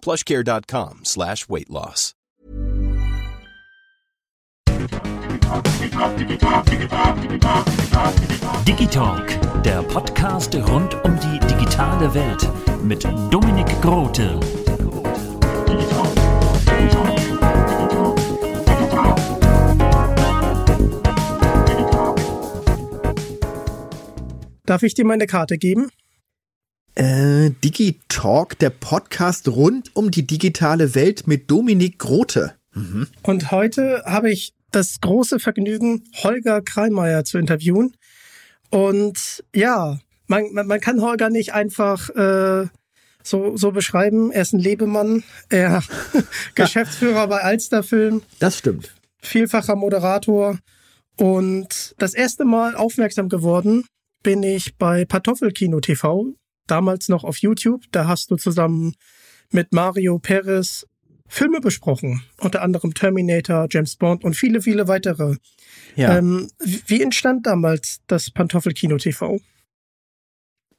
plushcare.com slash weight loss. Digitalk, der Podcast rund um die digitale Welt mit Dominik Grote. Darf ich dir meine Karte geben? Äh, Digitalk, der Podcast rund um die digitale Welt mit Dominik Grote. Und heute habe ich das große Vergnügen, Holger Kreimeier zu interviewen. Und ja, man, man, man kann Holger nicht einfach äh, so, so beschreiben. Er ist ein Lebemann, er Geschäftsführer bei Alsterfilm, Das stimmt. vielfacher Moderator. Und das erste Mal aufmerksam geworden bin ich bei Pantoffelkino TV, damals noch auf YouTube. Da hast du zusammen mit Mario Perez Filme besprochen, unter anderem Terminator, James Bond und viele, viele weitere. Ja. Ähm, wie entstand damals das Pantoffelkino TV?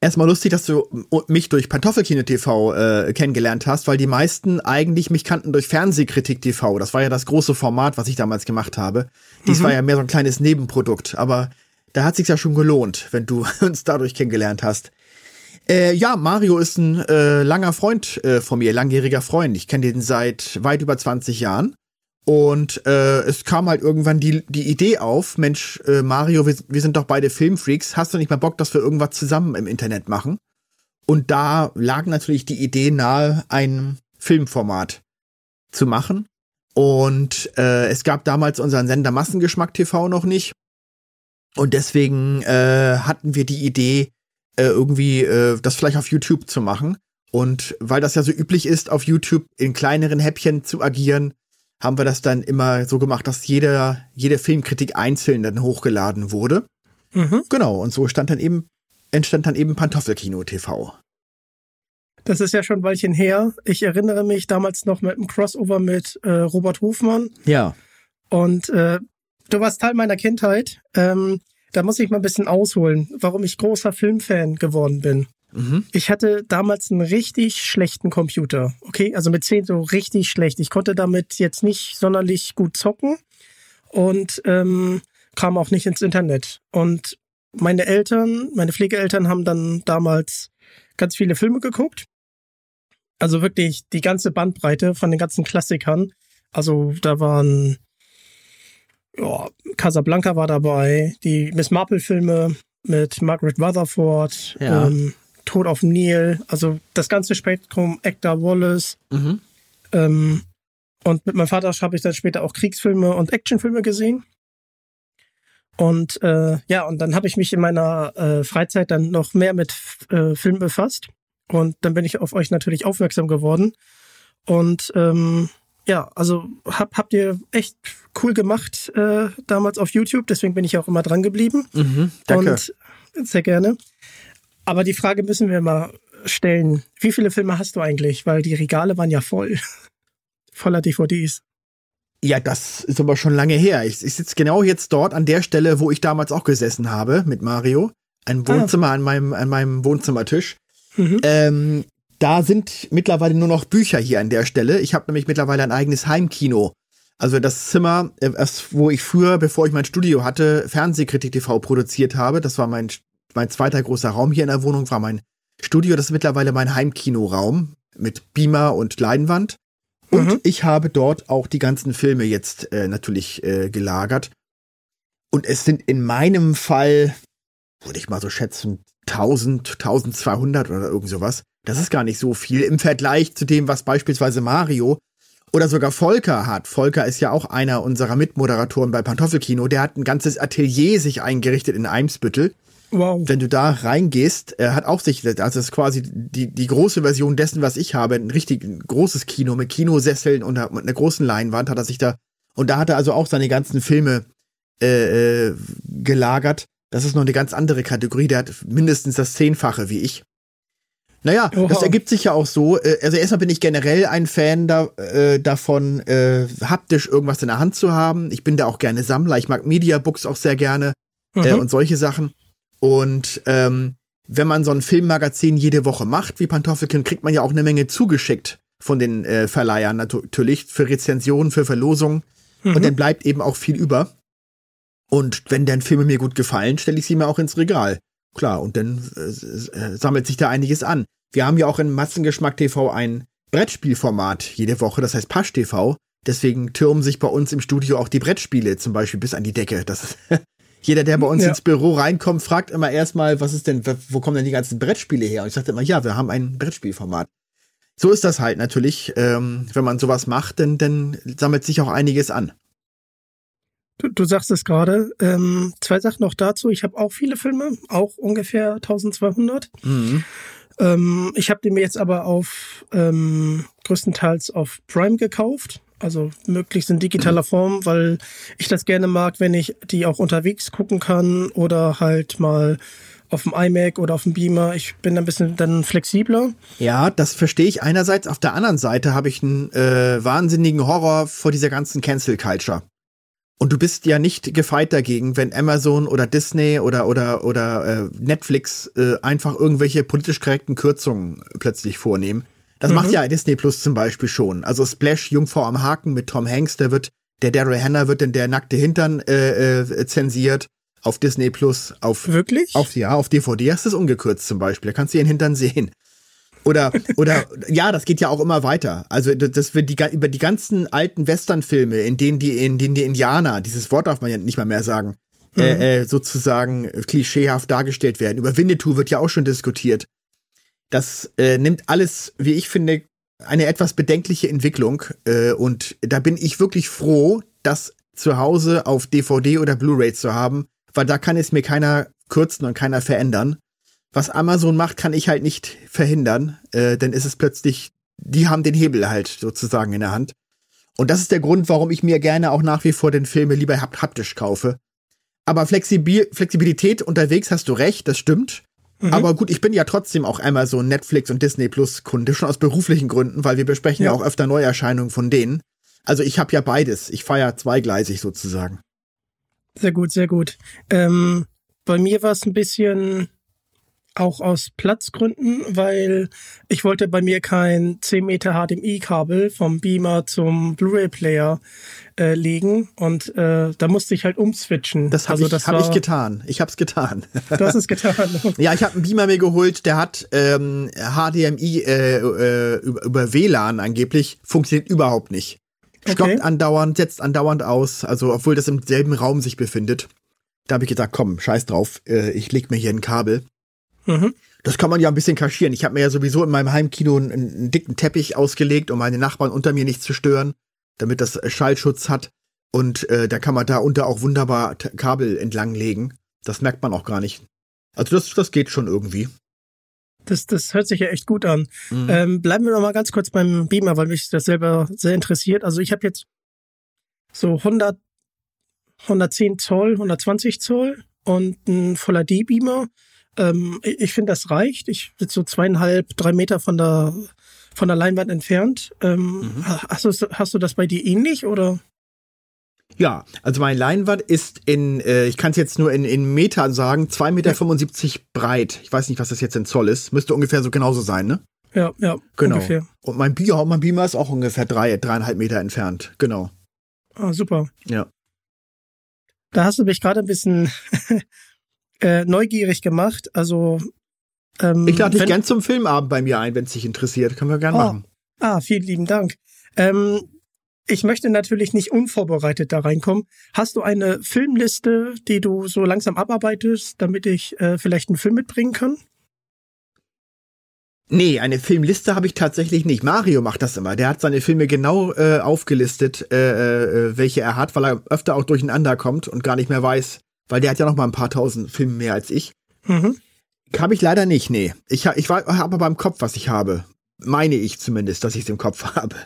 Erstmal lustig, dass du mich durch Pantoffelkino TV äh, kennengelernt hast, weil die meisten eigentlich mich kannten durch Fernsehkritik TV. Das war ja das große Format, was ich damals gemacht habe. Dies war ja mehr so ein kleines Nebenprodukt, aber da hat sich ja schon gelohnt, wenn du uns dadurch kennengelernt hast. Äh, ja, Mario ist ein äh, langer Freund äh, von mir, langjähriger Freund. Ich kenne den seit weit über 20 Jahren. Und äh, es kam halt irgendwann die, die Idee auf, Mensch, äh, Mario, wir, wir sind doch beide Filmfreaks, hast du nicht mal Bock, dass wir irgendwas zusammen im Internet machen? Und da lag natürlich die Idee nahe, ein Filmformat zu machen. Und äh, es gab damals unseren Sender Massengeschmack TV noch nicht. Und deswegen äh, hatten wir die Idee, äh, irgendwie äh, das vielleicht auf YouTube zu machen. Und weil das ja so üblich ist, auf YouTube in kleineren Häppchen zu agieren, haben wir das dann immer so gemacht, dass jeder, jede Filmkritik einzeln dann hochgeladen wurde. Mhm. Genau, und so stand dann eben, entstand dann eben Pantoffelkino TV. Das ist ja schon ein Weilchen her. Ich erinnere mich damals noch mit einem Crossover mit äh, Robert Hofmann. Ja. Und äh, du warst Teil meiner Kindheit. Ähm, da muss ich mal ein bisschen ausholen, warum ich großer Filmfan geworden bin. Mhm. Ich hatte damals einen richtig schlechten Computer. Okay, also mit 10 so richtig schlecht. Ich konnte damit jetzt nicht sonderlich gut zocken und ähm, kam auch nicht ins Internet. Und meine Eltern, meine Pflegeeltern haben dann damals ganz viele Filme geguckt. Also wirklich die ganze Bandbreite von den ganzen Klassikern. Also da waren ja, Casablanca war dabei, die Miss Marple-Filme mit Margaret Rutherford, Ja. ähm, Tod auf dem Nil, also das ganze Spektrum, Actor Wallace. Mhm. Ähm, und mit meinem Vater habe ich dann später auch Kriegsfilme und Actionfilme gesehen. Und äh, ja, und dann habe ich mich in meiner äh, Freizeit dann noch mehr mit äh, Film befasst. Und dann bin ich auf euch natürlich aufmerksam geworden. Und ähm, ja, also hab, habt ihr echt cool gemacht äh, damals auf YouTube, deswegen bin ich auch immer dran geblieben. Mhm. Danke. Und sehr gerne. Aber die Frage müssen wir mal stellen. Wie viele Filme hast du eigentlich? Weil die Regale waren ja voll. Voller DVDs. Ja, das ist aber schon lange her. Ich, ich sitze genau jetzt dort an der Stelle, wo ich damals auch gesessen habe mit Mario. Ein Wohnzimmer an meinem, an meinem Wohnzimmertisch. Mhm. Ähm, da sind mittlerweile nur noch Bücher hier an der Stelle. Ich habe nämlich mittlerweile ein eigenes Heimkino. Also das Zimmer, äh, das, wo ich früher, bevor ich mein Studio hatte, Fernsehkritik TV produziert habe. Das war mein, mein zweiter großer Raum hier in der Wohnung, war mein Studio. Das ist mittlerweile mein Heimkinoraum mit Beamer und Leinwand. Und Mhm. ich habe dort auch die ganzen Filme jetzt äh, natürlich äh, gelagert. Und es sind in meinem Fall, würde ich mal so schätzen, 1000, 1200 oder irgend sowas. Das ist gar nicht so viel im Vergleich zu dem, was beispielsweise Mario oder sogar Volker hat. Volker ist ja auch einer unserer Mitmoderatoren bei Pantoffelkino. Der hat ein ganzes Atelier sich eingerichtet in Eimsbüttel. Wow. Wenn du da reingehst, er hat auch sich, das ist quasi die, die große Version dessen, was ich habe, ein richtig großes Kino mit Kinosesseln und einer, mit einer großen Leinwand hat er sich da, und da hat er also auch seine ganzen Filme äh, äh, gelagert. Das ist noch eine ganz andere Kategorie, der hat mindestens das Zehnfache wie ich. Naja, Oha. das ergibt sich ja auch so. äh, Also erstmal bin ich generell ein Fan da, äh, davon, äh, haptisch irgendwas in der Hand zu haben. Ich bin da auch gerne Sammler. Ich mag Mediabooks auch sehr gerne äh, Mhm. und solche Sachen. Und ähm, wenn man so ein Filmmagazin jede Woche macht, wie Pantoffelkind, kriegt man ja auch eine Menge zugeschickt von den äh, Verleihern natürlich für Rezensionen, für Verlosungen. Und dann bleibt eben auch viel über. Und wenn dann Filme mir gut gefallen, stelle ich sie mir auch ins Regal. Klar, und dann äh, äh, sammelt sich da einiges an. Wir haben ja auch in Massengeschmack TV ein Brettspielformat jede Woche, das heißt Pasch TV. Deswegen türmen sich bei uns im Studio auch die Brettspiele zum Beispiel bis an die Decke. Das jeder, der bei uns Ja. ins Büro reinkommt, fragt immer erstmal, was ist denn, wo kommen denn die ganzen Brettspiele her? Und ich sagte immer, ja, wir haben ein Brettspielformat. So ist das halt natürlich. Ähm, wenn man sowas macht, dann, dann sammelt sich auch einiges an. Du, du sagst es gerade. Ähm, zwei Sachen noch dazu. Ich habe auch viele Filme, auch ungefähr 1200. Mhm. Ähm, ich habe die mir jetzt aber auf ähm, größtenteils auf Prime gekauft. Also möglichst in digitaler Form, weil ich das gerne mag, wenn ich die auch unterwegs gucken kann oder halt mal auf dem iMac oder auf dem Beamer. Ich bin ein bisschen dann flexibler. Ja, das verstehe ich einerseits. Auf der anderen Seite habe ich einen äh, wahnsinnigen Horror vor dieser ganzen Cancel Culture. Und du bist ja nicht gefeit dagegen, wenn Amazon oder Disney oder oder oder äh, Netflix äh, einfach irgendwelche politisch korrekten Kürzungen plötzlich vornehmen. Das macht ja Disney Plus zum Beispiel schon. Also Splash Jungfrau am Haken mit Tom Hanks, der wird, der Daryl Hannah wird denn der nackte Hintern äh, äh, zensiert auf Disney Plus, auf Wirklich? auf, ja, auf DVD hast du es ungekürzt zum Beispiel. Da kannst du ihren Hintern sehen. Oder, oder, ja, das geht ja auch immer weiter. Also, das wird die, über die ganzen alten Westernfilme, in denen die, in denen die Indianer, dieses Wort darf man ja nicht mal mehr sagen, äh, äh, sozusagen klischeehaft dargestellt werden. Über Winnetou wird ja auch schon diskutiert. Das äh, nimmt alles, wie ich finde, eine etwas bedenkliche Entwicklung. Äh, und da bin ich wirklich froh, das zu Hause auf DVD oder Blu-ray zu haben, weil da kann es mir keiner kürzen und keiner verändern. Was Amazon macht, kann ich halt nicht verhindern, äh, denn ist es plötzlich, die haben den Hebel halt sozusagen in der Hand. Und das ist der Grund, warum ich mir gerne auch nach wie vor den Filme lieber hap- haptisch kaufe. Aber Flexibil Flexibilität unterwegs hast du recht, das stimmt. Aber gut, ich bin ja trotzdem auch Amazon, Netflix und Disney Plus Kunde, schon aus beruflichen Gründen, weil wir besprechen ja, Ja. auch öfter Neuerscheinungen von denen. Also ich habe ja beides. Ich feiere zweigleisig sozusagen. Sehr gut, sehr gut. Ähm, bei mir war es ein bisschen auch aus Platzgründen, weil ich wollte bei mir kein 10 Meter HDMI-Kabel vom Beamer zum Blu-ray-Player äh, legen und äh, da musste ich halt umswitchen. Das habe also ich, hab ich getan. Ich habe es getan. Du hast es getan. Ja, ich habe einen Beamer mir geholt, der hat ähm, HDMI äh, äh, über, über WLAN angeblich, funktioniert überhaupt nicht. Stoppt Okay. andauernd, setzt andauernd aus, also obwohl das im selben Raum sich befindet. Da habe ich gesagt, komm, scheiß drauf, äh, ich leg mir hier ein Kabel. Mhm. Das kann man ja ein bisschen kaschieren. Ich habe mir ja sowieso in meinem Heimkino einen, einen dicken Teppich ausgelegt, um meine Nachbarn unter mir nicht zu stören, damit das äh, Schallschutz hat. Und äh, da kann man da unter auch wunderbar Kabel entlanglegen. Das merkt man auch gar nicht. Also das, das geht schon irgendwie. Das, das hört sich ja echt gut an. Mhm. Ähm, bleiben wir noch mal ganz kurz beim Beamer, weil mich das selber sehr interessiert. Also ich habe jetzt so 100, 110 Zoll, 120 Zoll und ein Voller D-Beamer. Ähm, ich finde, das reicht. Ich sitze so zweieinhalb, drei Meter von der, von der Leinwand entfernt. Ähm, Mhm. ha- hast, du, hast du das bei dir ähnlich oder? Ja, also meine Leinwand ist in, äh, ich kann es jetzt nur in, in Metern sagen, 2,75 Meter breit. Ich weiß nicht, was das jetzt in Zoll ist. Müsste ungefähr so genauso sein, ne? Ja, ja, Genau. ungefähr. Und mein Beamer, mein Beamer ist auch ungefähr drei, dreieinhalb Meter entfernt. Genau. Ah, super. Ja. Da hast du mich gerade ein bisschen äh, neugierig gemacht. Also ähm, Ich lade dich gern zum Filmabend bei mir ein, wenn es dich interessiert. Können wir gern Oh. machen. Ah, vielen lieben Dank. Ähm, ich möchte natürlich nicht unvorbereitet da reinkommen. Hast du eine Filmliste, die du so langsam abarbeitest, damit ich äh, vielleicht einen Film mitbringen kann? Nee, eine Filmliste habe ich tatsächlich nicht. Mario macht das immer. Der hat seine Filme genau äh, aufgelistet, äh, äh, welche er hat, weil er öfter auch durcheinander kommt und gar nicht mehr weiß, weil der hat ja noch mal ein paar tausend Filme mehr als ich. Mhm. Habe ich leider nicht, nee. Ich, ich habe aber im Kopf, was ich habe. Meine ich zumindest, dass ich es im Kopf habe.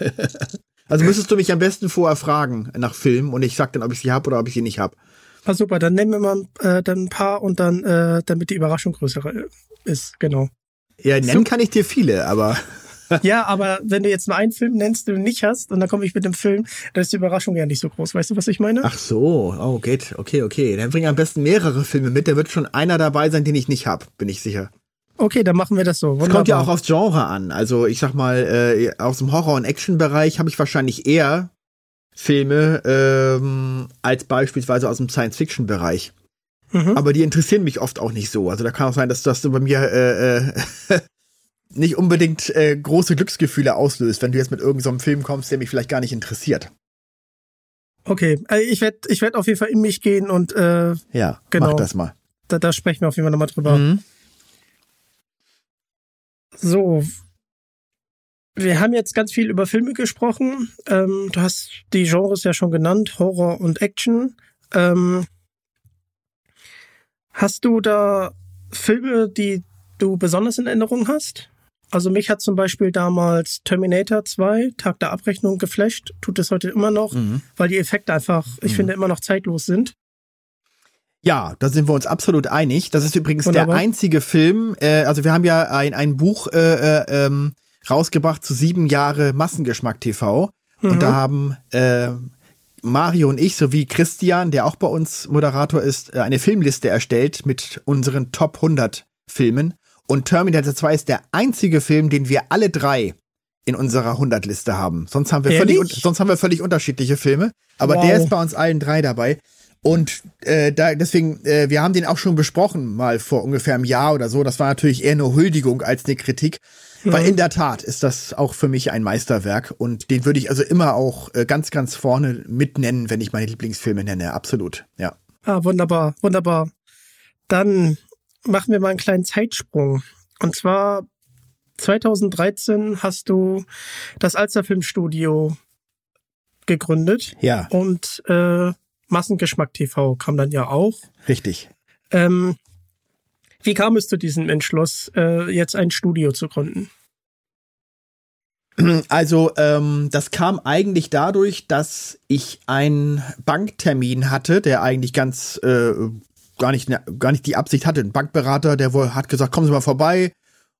also müsstest du mich am besten vorher fragen nach Filmen und ich sag dann, ob ich sie habe oder ob ich sie nicht habe. Ah, super, dann nehmen wir mal äh, dann ein paar und dann, äh, damit die Überraschung größer ist, genau. Ja, nennen so. kann ich dir viele, aber. Ja, aber wenn du jetzt nur einen Film nennst, den du nicht hast, und dann komme ich mit dem Film, dann ist die Überraschung ja nicht so groß. Weißt du, was ich meine? Ach so, oh, geht. Okay, okay. Dann bring am besten mehrere Filme mit. Da wird schon einer dabei sein, den ich nicht habe, bin ich sicher. Okay, dann machen wir das so. Es kommt ja auch aufs Genre an. Also ich sag mal, äh, aus dem Horror- und Action-Bereich habe ich wahrscheinlich eher Filme ähm, als beispielsweise aus dem Science-Fiction-Bereich. Mhm. Aber die interessieren mich oft auch nicht so. Also da kann auch sein, dass das bei mir äh, äh, nicht unbedingt äh, große Glücksgefühle auslöst, wenn du jetzt mit irgendeinem so Film kommst, der mich vielleicht gar nicht interessiert. Okay, also ich werde ich werd auf jeden Fall in mich gehen und äh, ja, genau, mach das mal. Da, da sprechen wir auf jeden Fall nochmal drüber. Mhm. So, wir haben jetzt ganz viel über Filme gesprochen. Ähm, du hast die Genres ja schon genannt, Horror und Action. Ähm, Hast du da Filme, die du besonders in Erinnerung hast? Also mich hat zum Beispiel damals Terminator 2, Tag der Abrechnung, geflasht. Tut es heute immer noch, mhm. weil die Effekte einfach, ich mhm. finde, immer noch zeitlos sind. Ja, da sind wir uns absolut einig. Das ist übrigens Wunderbar. der einzige Film, äh, also wir haben ja ein, ein Buch äh, äh, ähm, rausgebracht zu sieben Jahre Massengeschmack TV. Mhm. Und da haben äh, Mario und ich sowie Christian, der auch bei uns Moderator ist, äh, eine Filmliste erstellt mit unseren Top 100 Filmen. Und Terminator 2 ist der einzige Film, den wir alle drei in unserer 100-Liste haben. Sonst haben wir völlig, sonst haben wir völlig unterschiedliche Filme. Aber wow. der ist bei uns allen drei dabei. Und äh, da, deswegen, äh, wir haben den auch schon besprochen, mal vor ungefähr einem Jahr oder so. Das war natürlich eher eine Huldigung als eine Kritik. Weil in der Tat ist das auch für mich ein Meisterwerk und den würde ich also immer auch äh, ganz, ganz vorne mitnennen, wenn ich meine Lieblingsfilme nenne. Absolut, ja. Ah, wunderbar, wunderbar. Dann machen wir mal einen kleinen Zeitsprung. Und zwar 2013 hast du das Alster Filmstudio gegründet. Ja. Und äh, Massengeschmack TV kam dann ja auch. Richtig. Ähm, wie kam es zu diesem Entschluss, äh, jetzt ein Studio zu gründen? Also, ähm, das kam eigentlich dadurch, dass ich einen Banktermin hatte, der eigentlich ganz äh, gar nicht gar nicht die Absicht hatte. Ein Bankberater, der wohl hat gesagt, kommen Sie mal vorbei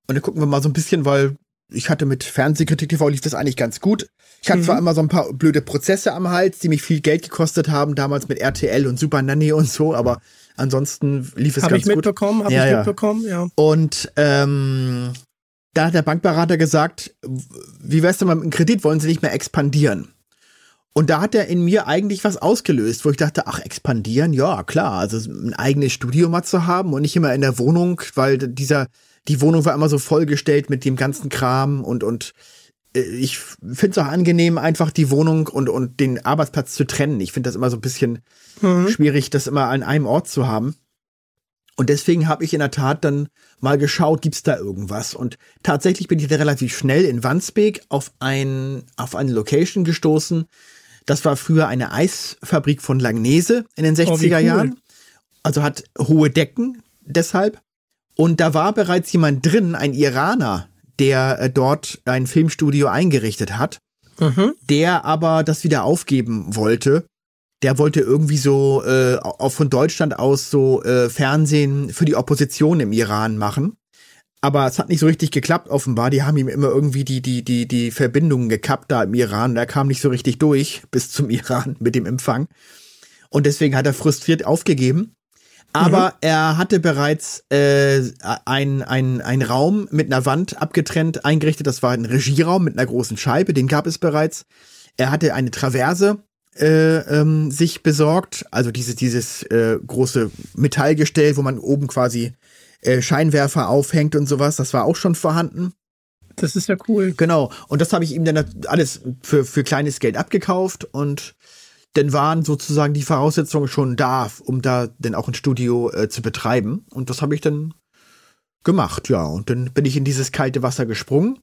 und dann gucken wir mal so ein bisschen, weil ich hatte mit Fernsehkritik TV lief das eigentlich ganz gut. Ich hatte mhm. zwar immer so ein paar blöde Prozesse am Hals, die mich viel Geld gekostet haben, damals mit RTL und Super Nanny und so, aber Ansonsten lief es hab ganz ich mitbekommen, gut. Habe ja, ich mitbekommen, ja. Und ähm, da hat der Bankberater gesagt, wie wär's denn mit dem Kredit, wollen Sie nicht mehr expandieren? Und da hat er in mir eigentlich was ausgelöst, wo ich dachte, ach, expandieren, ja, klar, also ein eigenes Studio mal zu haben und nicht immer in der Wohnung, weil dieser, die Wohnung war immer so vollgestellt mit dem ganzen Kram und, und äh, ich finde es auch angenehm, einfach die Wohnung und, und den Arbeitsplatz zu trennen. Ich finde das immer so ein bisschen mhm. schwierig, das immer an einem Ort zu haben. Und deswegen habe ich in der Tat dann mal geschaut, gibt's da irgendwas? Und tatsächlich bin ich da relativ schnell in Wandsbek auf ein, auf eine Location gestoßen. Das war früher eine Eisfabrik von Langnese in den 60er oh, cool. Jahren. Also hat hohe Decken deshalb. Und da war bereits jemand drin, ein Iraner, der äh, dort ein Filmstudio eingerichtet hat, mhm. der aber das wieder aufgeben wollte. Der wollte irgendwie so äh, auch von Deutschland aus so äh, Fernsehen für die Opposition im Iran machen. Aber es hat nicht so richtig geklappt, offenbar. Die haben ihm immer irgendwie die, die, die, die Verbindungen gekappt da im Iran. Der kam nicht so richtig durch bis zum Iran mit dem Empfang. Und deswegen hat er frustriert aufgegeben. Aber mhm. er hatte bereits äh, ein, ein, Raum mit einer Wand abgetrennt, eingerichtet. Das war ein Regieraum mit einer großen Scheibe, den gab es bereits. Er hatte eine Traverse äh, ähm, sich besorgt, also dieses, dieses äh, große Metallgestell, wo man oben quasi äh, Scheinwerfer aufhängt und sowas. Das war auch schon vorhanden. Das ist ja cool. Genau. Und das habe ich ihm dann alles für, für kleines Geld abgekauft und dann waren sozusagen die Voraussetzungen schon da, um da dann auch ein Studio äh, zu betreiben. Und das habe ich dann gemacht, ja. Und dann bin ich in dieses kalte Wasser gesprungen.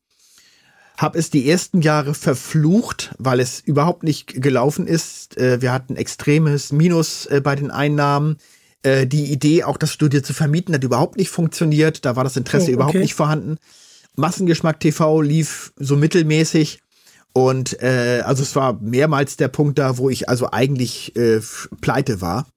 Hab es die ersten Jahre verflucht, weil es überhaupt nicht gelaufen ist. Äh, wir hatten extremes Minus äh, bei den Einnahmen. Äh, die Idee, auch das Studio zu vermieten, hat überhaupt nicht funktioniert. Da war das Interesse oh, okay. überhaupt nicht vorhanden. Massengeschmack TV lief so mittelmäßig. Und äh, also es war mehrmals der Punkt da, wo ich also eigentlich äh, pleite war.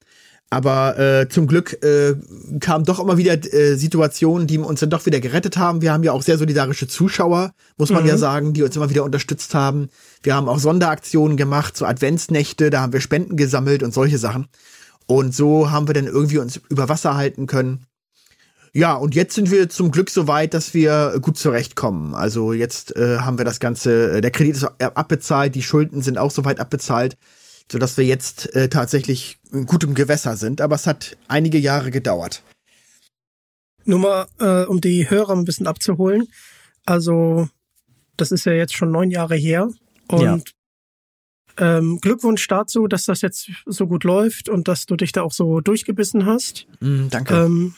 Aber äh, zum Glück äh, kamen doch immer wieder äh, Situationen, die uns dann doch wieder gerettet haben. Wir haben ja auch sehr solidarische Zuschauer, muss man mhm. ja sagen, die uns immer wieder unterstützt haben. Wir haben auch Sonderaktionen gemacht, so Adventsnächte, da haben wir Spenden gesammelt und solche Sachen. Und so haben wir dann irgendwie uns über Wasser halten können. Ja, und jetzt sind wir zum Glück so weit, dass wir gut zurechtkommen. Also jetzt äh, haben wir das Ganze, äh, der Kredit ist abbezahlt, die Schulden sind auch soweit abbezahlt, sodass wir jetzt äh, tatsächlich in gutem Gewässer sind. Aber es hat einige Jahre gedauert. Nur mal, äh, um die Hörer ein bisschen abzuholen. Also, das ist ja jetzt schon neun Jahre her. Und ja. Ähm, Glückwunsch dazu, dass das jetzt so gut läuft und dass du dich da auch so durchgebissen hast. Mm, danke. Ähm,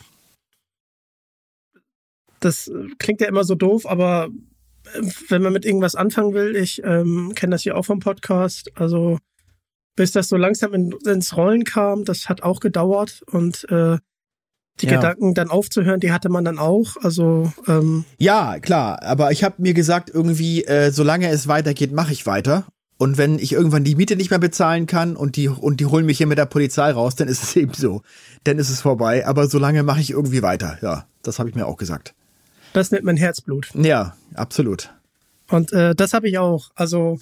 das klingt ja immer so doof, aber äh, wenn man mit irgendwas anfangen will, ich ähm, kenne das ja auch vom Podcast, also bis das so langsam in, ins Rollen kam, das hat auch gedauert und äh, die ja. Gedanken dann aufzuhören, die hatte man dann auch. Also ähm ja, klar. Aber ich habe mir gesagt, irgendwie, äh, solange es weitergeht, mache ich weiter. Und wenn ich irgendwann die Miete nicht mehr bezahlen kann und die und die holen mich hier mit der Polizei raus, dann ist es eben so. Dann ist es vorbei. Aber solange mache ich irgendwie weiter. Ja, das habe ich mir auch gesagt. Das nennt man Herzblut. Ja, absolut. Und äh, das habe ich auch. Also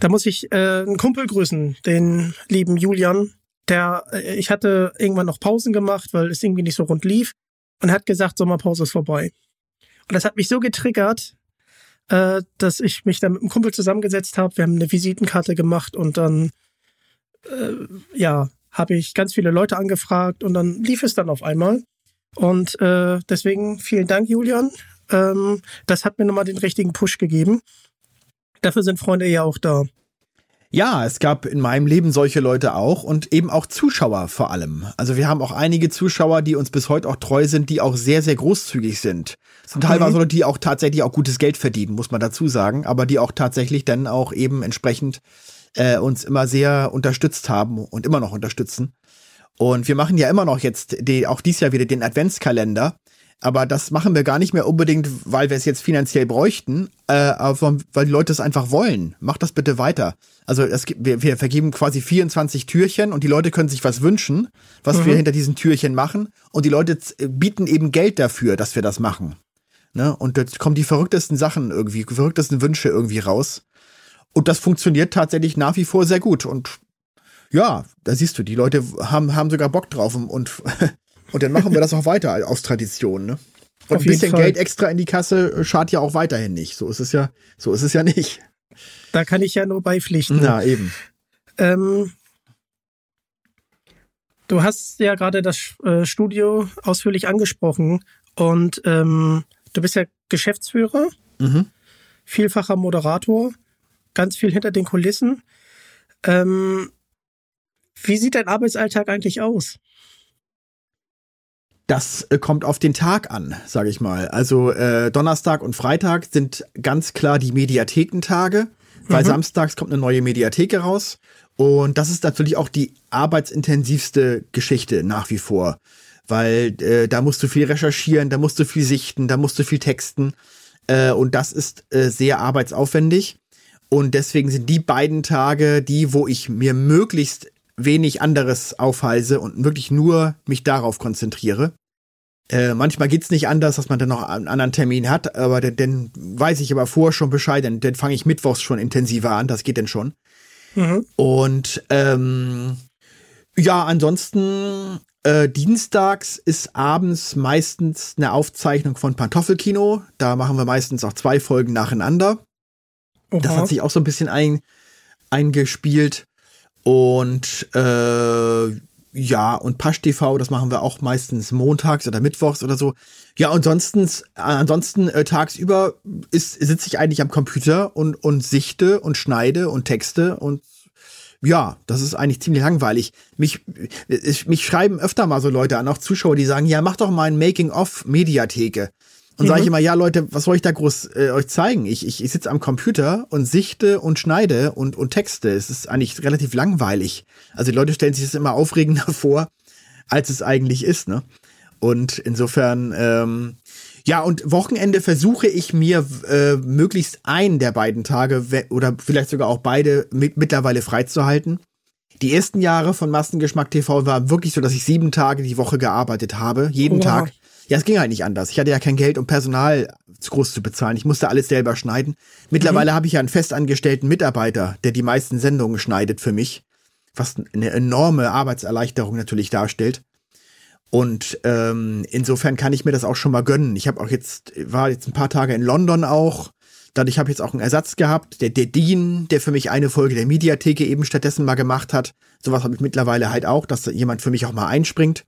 da muss ich äh, einen Kumpel grüßen, den lieben Julian. Der, äh, ich hatte irgendwann noch Pausen gemacht, weil es irgendwie nicht so rund lief und hat gesagt, Sommerpause ist vorbei. Und das hat mich so getriggert, äh, dass ich mich dann mit einem Kumpel zusammengesetzt habe. Wir haben eine Visitenkarte gemacht und dann, äh, ja, habe ich ganz viele Leute angefragt und dann lief es dann auf einmal. Und äh, deswegen vielen Dank, Julian. Ähm, das hat mir nochmal den richtigen Push gegeben. Dafür sind Freunde ja auch da. Ja, es gab in meinem Leben solche Leute auch und eben auch Zuschauer vor allem. Also wir haben auch einige Zuschauer, die uns bis heute auch treu sind, die auch sehr, sehr großzügig sind. Es sind mhm. teilweise Leute, die auch tatsächlich auch gutes Geld verdienen, muss man dazu sagen, aber die auch tatsächlich dann auch eben entsprechend äh, uns immer sehr unterstützt haben und immer noch unterstützen. Und wir machen ja immer noch jetzt die, auch dies Jahr wieder den Adventskalender. Aber das machen wir gar nicht mehr unbedingt, weil wir es jetzt finanziell bräuchten, äh, aber weil die Leute es einfach wollen. Macht das bitte weiter. Also es wir, wir vergeben quasi 24 Türchen und die Leute können sich was wünschen, was mhm. wir hinter diesen Türchen machen. Und die Leute bieten eben Geld dafür, dass wir das machen. Ne? Und jetzt kommen die verrücktesten Sachen irgendwie, verrücktesten Wünsche irgendwie raus. Und das funktioniert tatsächlich nach wie vor sehr gut. Und ja, da siehst du, die Leute haben, haben sogar Bock drauf und, und dann machen wir das auch weiter aus Tradition, ne? Und Auf ein bisschen Geld extra in die Kasse äh, schadet ja auch weiterhin nicht. So ist es ja, so ist es ja nicht. Da kann ich ja nur beipflichten. Na, eben. Ähm, du hast ja gerade das äh, Studio ausführlich angesprochen und ähm, du bist ja Geschäftsführer, mhm. vielfacher Moderator, ganz viel hinter den Kulissen. Ähm, wie sieht dein Arbeitsalltag eigentlich aus? Das äh, kommt auf den Tag an, sage ich mal. Also äh, Donnerstag und Freitag sind ganz klar die Mediathekentage, weil mhm. samstags kommt eine neue Mediatheke raus. Und das ist natürlich auch die arbeitsintensivste Geschichte nach wie vor, weil äh, da musst du viel recherchieren, da musst du viel sichten, da musst du viel texten. Äh, und das ist äh, sehr arbeitsaufwendig. Und deswegen sind die beiden Tage die, wo ich mir möglichst wenig anderes aufhalse und wirklich nur mich darauf konzentriere. Äh, manchmal geht's nicht anders, dass man dann noch einen anderen Termin hat, aber dann, dann weiß ich aber vorher schon Bescheid, dann, dann fange ich mittwochs schon intensiver an, das geht denn schon. Mhm. Und ähm, ja, ansonsten äh, dienstags ist abends meistens eine Aufzeichnung von Pantoffelkino. Da machen wir meistens auch zwei Folgen nacheinander. Oha. Das hat sich auch so ein bisschen ein, eingespielt. Und äh, ja, und Pasch TV, das machen wir auch meistens montags oder mittwochs oder so. Ja, ansonsten, äh, ansonsten äh, tagsüber ist, sitze ich eigentlich am Computer und, und sichte und schneide und texte und ja, das ist eigentlich ziemlich langweilig. Mich, ich, mich schreiben öfter mal so Leute an, auch Zuschauer, die sagen, ja, mach doch mal ein Making-of-Mediatheke. Und mhm. sage ich immer, ja Leute, was soll ich da groß äh, euch zeigen? Ich, ich, ich sitze am Computer und sichte und schneide und, und texte. Es ist eigentlich relativ langweilig. Also die Leute stellen sich das immer aufregender vor, als es eigentlich ist. Ne? Und insofern, ähm, ja, und Wochenende versuche ich mir äh, möglichst einen der beiden Tage oder vielleicht sogar auch beide mit, mittlerweile freizuhalten. Die ersten Jahre von Massengeschmack TV war wirklich so, dass ich sieben Tage die Woche gearbeitet habe, jeden Oha. Tag. Ja, es ging halt nicht anders. Ich hatte ja kein Geld, um Personal zu groß zu bezahlen. Ich musste alles selber schneiden. Mittlerweile mhm. habe ich ja einen festangestellten Mitarbeiter, der die meisten Sendungen schneidet für mich, was eine enorme Arbeitserleichterung natürlich darstellt. Und ähm, insofern kann ich mir das auch schon mal gönnen. Ich habe auch jetzt, war jetzt ein paar Tage in London auch. Dadurch habe ich jetzt auch einen Ersatz gehabt. Der, der Dean, der für mich eine Folge der Mediatheke eben stattdessen mal gemacht hat. Sowas habe ich mittlerweile halt auch, dass jemand für mich auch mal einspringt.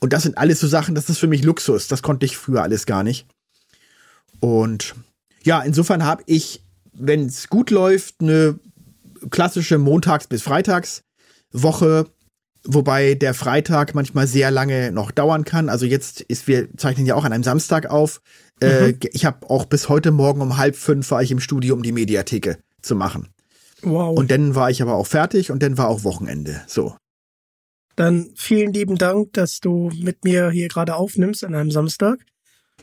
Und das sind alles so Sachen, das ist für mich Luxus. Das konnte ich früher alles gar nicht. Und ja, insofern habe ich, wenn es gut läuft, eine klassische Montags- bis Freitagswoche, wobei der Freitag manchmal sehr lange noch dauern kann. Also jetzt ist, wir zeichnen ja auch an einem Samstag auf. Äh, mhm. Äh, ich habe auch bis heute Morgen um halb fünf war ich im Studio, um die Mediatheke zu machen. Wow. Und dann war ich aber auch fertig und dann war auch Wochenende. So. Dann vielen lieben Dank, dass du mit mir hier gerade aufnimmst an einem Samstag.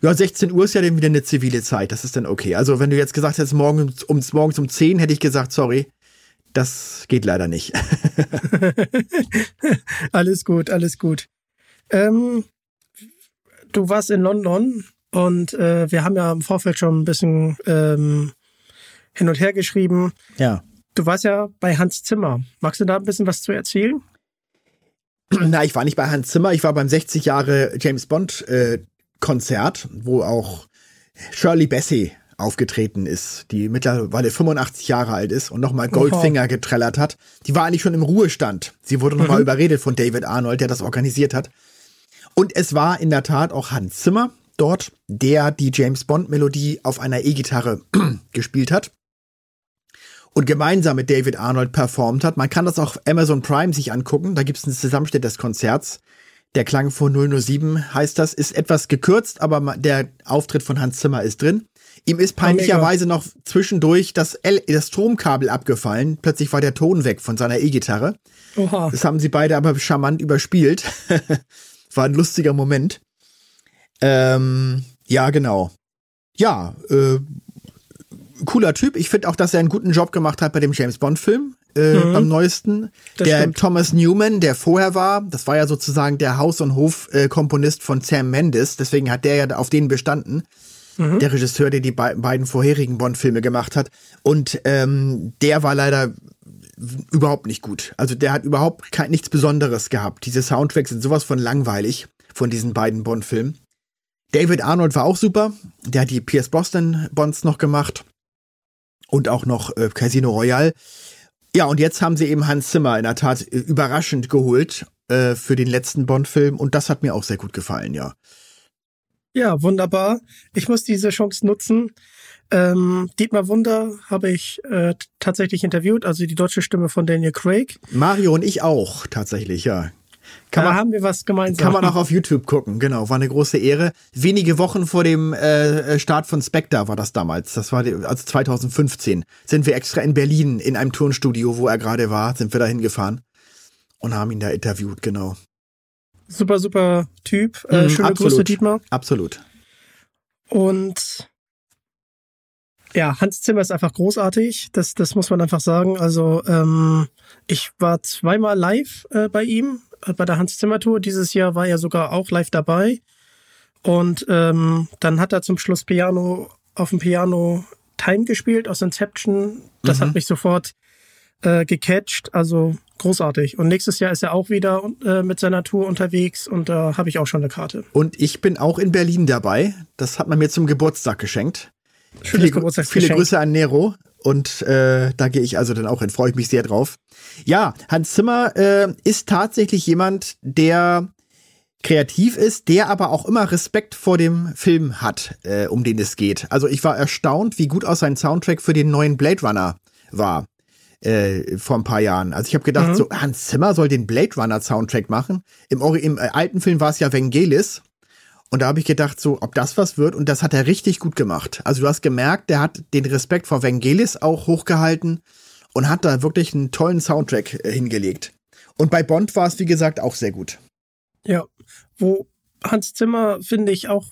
Ja, 16 Uhr ist ja dann wieder eine zivile Zeit, das ist dann okay. Also wenn du jetzt gesagt hättest, morgen um, morgens um 10, hätte ich gesagt, sorry, das geht leider nicht. alles gut, alles gut. Ähm, du warst in London und äh, wir haben ja im Vorfeld schon ein bisschen ähm, hin und her geschrieben. Ja. Du warst ja bei Hans Zimmer. Magst du da ein bisschen was zu erzählen? Na, ich war nicht bei Hans Zimmer, ich war beim 60 Jahre James Bond äh, Konzert, wo auch Shirley Bassey aufgetreten ist, die mittlerweile 85 Jahre alt ist und nochmal Goldfinger getrellert hat. Die war eigentlich schon im Ruhestand. Sie wurde nochmal mhm. überredet von David Arnold, der das organisiert hat. Und es war in der Tat auch Hans Zimmer dort, der die James Bond Melodie auf einer E-Gitarre gespielt hat und gemeinsam mit David Arnold performt hat. Man kann das auch Amazon Prime sich angucken. Da gibt es einen Zusammenschnitt des Konzerts. Der Klang von 007 heißt das, ist etwas gekürzt, aber der Auftritt von Hans Zimmer ist drin. Ihm ist peinlicherweise noch zwischendurch das, L das Stromkabel abgefallen. Plötzlich war der Ton weg von seiner E-Gitarre. Das haben sie beide aber charmant überspielt. war ein lustiger Moment. Ähm, ja, genau. Ja, äh, cooler Typ. Ich finde auch, dass er einen guten Job gemacht hat bei dem James Bond Film. Äh, mhm. Am neuesten. Das der stimmt. Thomas Newman, der vorher war, das war ja sozusagen der Haus- und Hof-Komponist von Sam Mendes, deswegen hat der ja auf den bestanden. Mhm. Der Regisseur, der die be beiden vorherigen Bond-Filme gemacht hat. Und ähm, der war leider überhaupt nicht gut. Also der hat überhaupt kein, nichts Besonderes gehabt. Diese Soundtracks sind sowas von langweilig von diesen beiden Bond-Filmen. David Arnold war auch super. Der hat die Pierce Boston Bonds noch gemacht und auch noch äh, Casino Royale. Ja, und jetzt haben sie eben Hans Zimmer in der Tat äh, überraschend geholt äh, für den letzten Bond-Film und das hat mir auch sehr gut gefallen, ja. Ja, wunderbar. Ich muss diese Chance nutzen. Ähm, Dietmar Wunder habe ich äh, tatsächlich interviewt, also die deutsche Stimme von Daniel Craig. Mario und ich auch, tatsächlich, ja. Kann da man, haben wir was gemeinsam. Kann man auch auf YouTube gucken, genau. War eine große Ehre. Wenige Wochen vor dem äh, Start von Spectre war das damals. Das war die, also 2015. Sind wir extra in Berlin in einem Turnstudio, wo er gerade war, sind wir da hingefahren und haben ihn da interviewt, genau. Super, super Typ. Äh, mhm, schöne absolut, Grüße, Dietmar. Absolut. Und ja, Hans Zimmer ist einfach großartig. Das, das muss man einfach sagen. Also ähm, ich war zweimal live äh, bei ihm bei der Hans Zimmer Tour. Dieses Jahr war er sogar auch live dabei. Und ähm, dann hat er zum Schluss Piano auf dem Piano Time gespielt aus Inception. Das mhm. hat mich sofort äh, gecatcht. Also großartig. Und nächstes Jahr ist er auch wieder äh, mit seiner Tour unterwegs und da äh, habe ich auch schon eine Karte. Und ich bin auch in Berlin dabei. Das hat man mir zum Geburtstag geschenkt. Schönes viele, Geburtstagsgeschenk. Viele Grüße an Nero. Und äh, da gehe ich also dann auch hin, freue ich mich sehr drauf. Ja, Hans Zimmer äh, ist tatsächlich jemand, der kreativ ist, der aber auch immer Respekt vor dem Film hat, äh, um den es geht. Also ich war erstaunt, wie gut aus sein Soundtrack für den neuen Blade Runner war äh, vor ein paar Jahren. Also ich habe gedacht, mhm. so Hans Zimmer soll den Blade Runner Soundtrack machen. Im, im äh, alten Film war es ja Vangelis. Und da habe ich gedacht, so, ob das was wird. Und das hat er richtig gut gemacht. Also du hast gemerkt, der hat den Respekt vor Vangelis auch hochgehalten und hat da wirklich einen tollen Soundtrack äh, hingelegt. Und bei Bond war es, wie gesagt, auch sehr gut. Ja, wo Hans Zimmer, finde ich, auch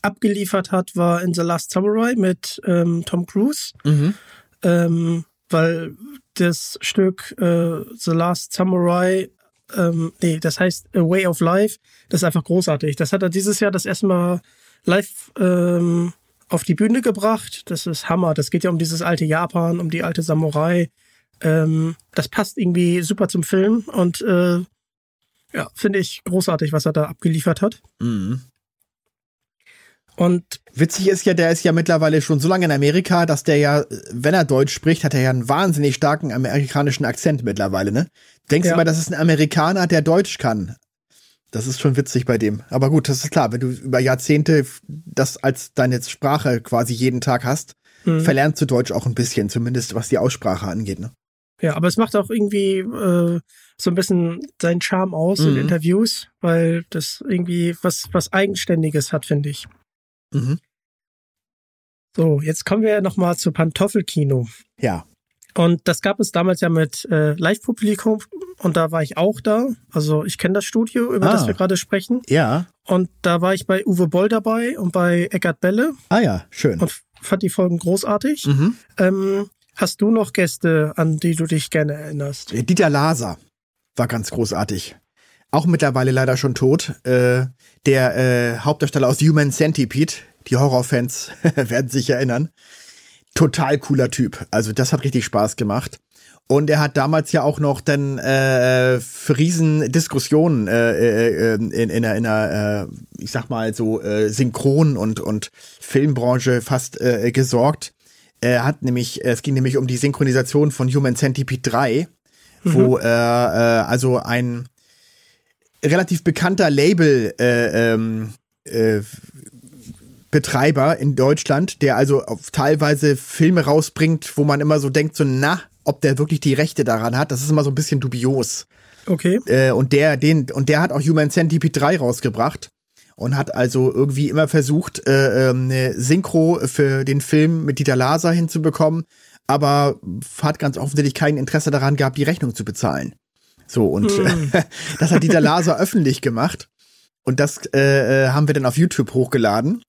abgeliefert hat, war in The Last Samurai mit ähm, Tom Cruise. Mhm. Ähm, weil das Stück äh, The Last Samurai, ähm, nee, das heißt A Way of Life, das ist einfach großartig. Das hat er dieses Jahr das erste Mal live ähm, auf die Bühne gebracht. Das ist Hammer. Das geht ja um dieses alte Japan, um die alte Samurai. Ähm, das passt irgendwie super zum Film und äh, ja, finde ich großartig, was er da abgeliefert hat. Mhm. Und witzig ist ja, der ist ja mittlerweile schon so lange in Amerika, dass der ja, wenn er Deutsch spricht, hat er ja einen wahnsinnig starken amerikanischen Akzent mittlerweile, ne? Denkst ja. du mal, das ist ein Amerikaner, der Deutsch kann? Das ist schon witzig bei dem. Aber gut, das ist klar, wenn du über Jahrzehnte das als deine Sprache quasi jeden Tag hast, mhm. verlernst du Deutsch auch ein bisschen, zumindest was die Aussprache angeht, ne? Ja, aber es macht auch irgendwie äh, so ein bisschen seinen Charme aus mhm. in Interviews, weil das irgendwie was, was Eigenständiges hat, finde ich. Mhm. So, jetzt kommen wir nochmal zu Pantoffelkino. Ja. Und das gab es damals ja mit äh, Live-Publikum und da war ich auch da. Also ich kenne das Studio, über ah. das wir gerade sprechen. Ja. Und da war ich bei Uwe Boll dabei und bei Eckart Belle. Ah ja, schön. Und fand die Folgen großartig. Mhm. Ähm, hast du noch Gäste, an die du dich gerne erinnerst? Dieter Laser war ganz großartig. Auch mittlerweile leider schon tot. Äh, der äh, Hauptdarsteller aus Human Centipede, die Horrorfans werden sich erinnern. Total cooler Typ. Also das hat richtig Spaß gemacht. Und er hat damals ja auch noch dann äh, für Riesendiskussionen äh, äh, in, in einer, in einer äh, ich sag mal so, äh, Synchron- und, und Filmbranche fast äh, gesorgt. Er hat nämlich, es ging nämlich um die Synchronisation von Human Centipede 3, mhm. wo äh, äh, also ein relativ bekannter Label äh, ähm, äh, Betreiber in Deutschland, der also teilweise Filme rausbringt, wo man immer so denkt, so na, ob der wirklich die Rechte daran hat, das ist immer so ein bisschen dubios. Okay. Äh, und der, den, und der hat auch Human Centipede 3 rausgebracht und hat also irgendwie immer versucht, äh, ähm, eine Synchro für den Film mit Dieter Laser hinzubekommen, aber hat ganz offensichtlich kein Interesse daran gehabt, die Rechnung zu bezahlen. So, und mm. das hat Dieter Laser öffentlich gemacht. Und das äh, äh, haben wir dann auf YouTube hochgeladen.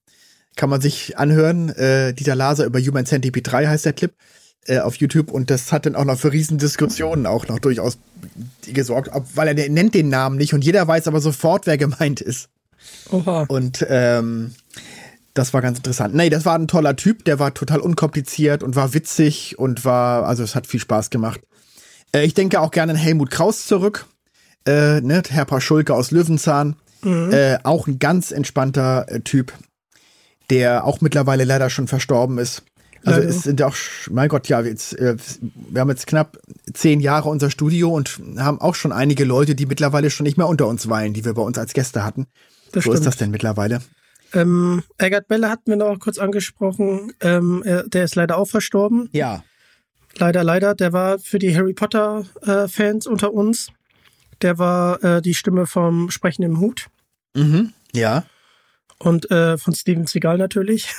Kann man sich anhören. Äh, Dieter Laser über Human Centipede 3 heißt der Clip äh, auf YouTube. Und das hat dann auch noch für Riesendiskussionen auch noch durchaus gesorgt, ob, weil er nennt den Namen nicht und jeder weiß aber sofort, wer gemeint ist. Oha. Und ähm, das war ganz interessant. Nee, das war ein toller Typ, der war total unkompliziert und war witzig und war, also es hat viel Spaß gemacht. Äh, ich denke auch gerne an Helmut Kraus zurück. Äh, ne, Herr Paschulke aus Löwenzahn. Mhm. Äh, auch ein ganz entspannter äh, Typ, der auch mittlerweile leider schon verstorben ist. Also es sind auch, mein Gott, ja, jetzt, äh, wir haben jetzt knapp zehn Jahre unser Studio und haben auch schon einige Leute, die mittlerweile schon nicht mehr unter uns weilen, die wir bei uns als Gäste hatten. Das Wo stimmt. ist das denn mittlerweile? Ähm, Eggert Belle hatten wir noch kurz angesprochen. Ähm, er, der ist leider auch verstorben. Ja. Leider, leider. Der war für die Harry Potter-Fans äh, unter uns. Der war äh, die Stimme vom sprechenden Hut. Mhm, ja. Und äh, von Steven Seagal natürlich.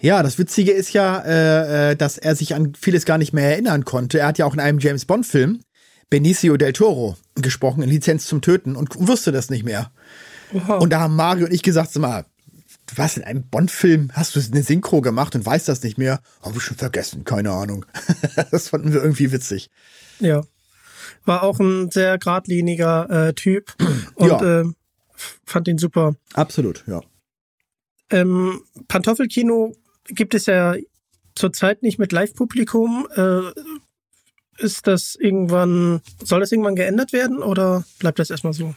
Ja, das Witzige ist ja, äh, äh, dass er sich an vieles gar nicht mehr erinnern konnte. Er hat ja auch in einem James Bond-Film Benicio del Toro gesprochen, in Lizenz zum Töten, und wusste das nicht mehr. Oha. Und da haben Mario und ich gesagt, sag mal, warst in einem Bond-Film, hast du eine Synchro gemacht und weißt das nicht mehr? Habe ich schon vergessen, keine Ahnung. das fanden wir irgendwie witzig. Ja. War auch ein sehr geradliniger äh, Typ und ja. äh, fand ihn super. Absolut, ja. Ähm, Pantoffelkino gibt es ja zurzeit nicht mit Live-Publikum. Äh, ist das irgendwann, soll das irgendwann geändert werden oder bleibt das erstmal so?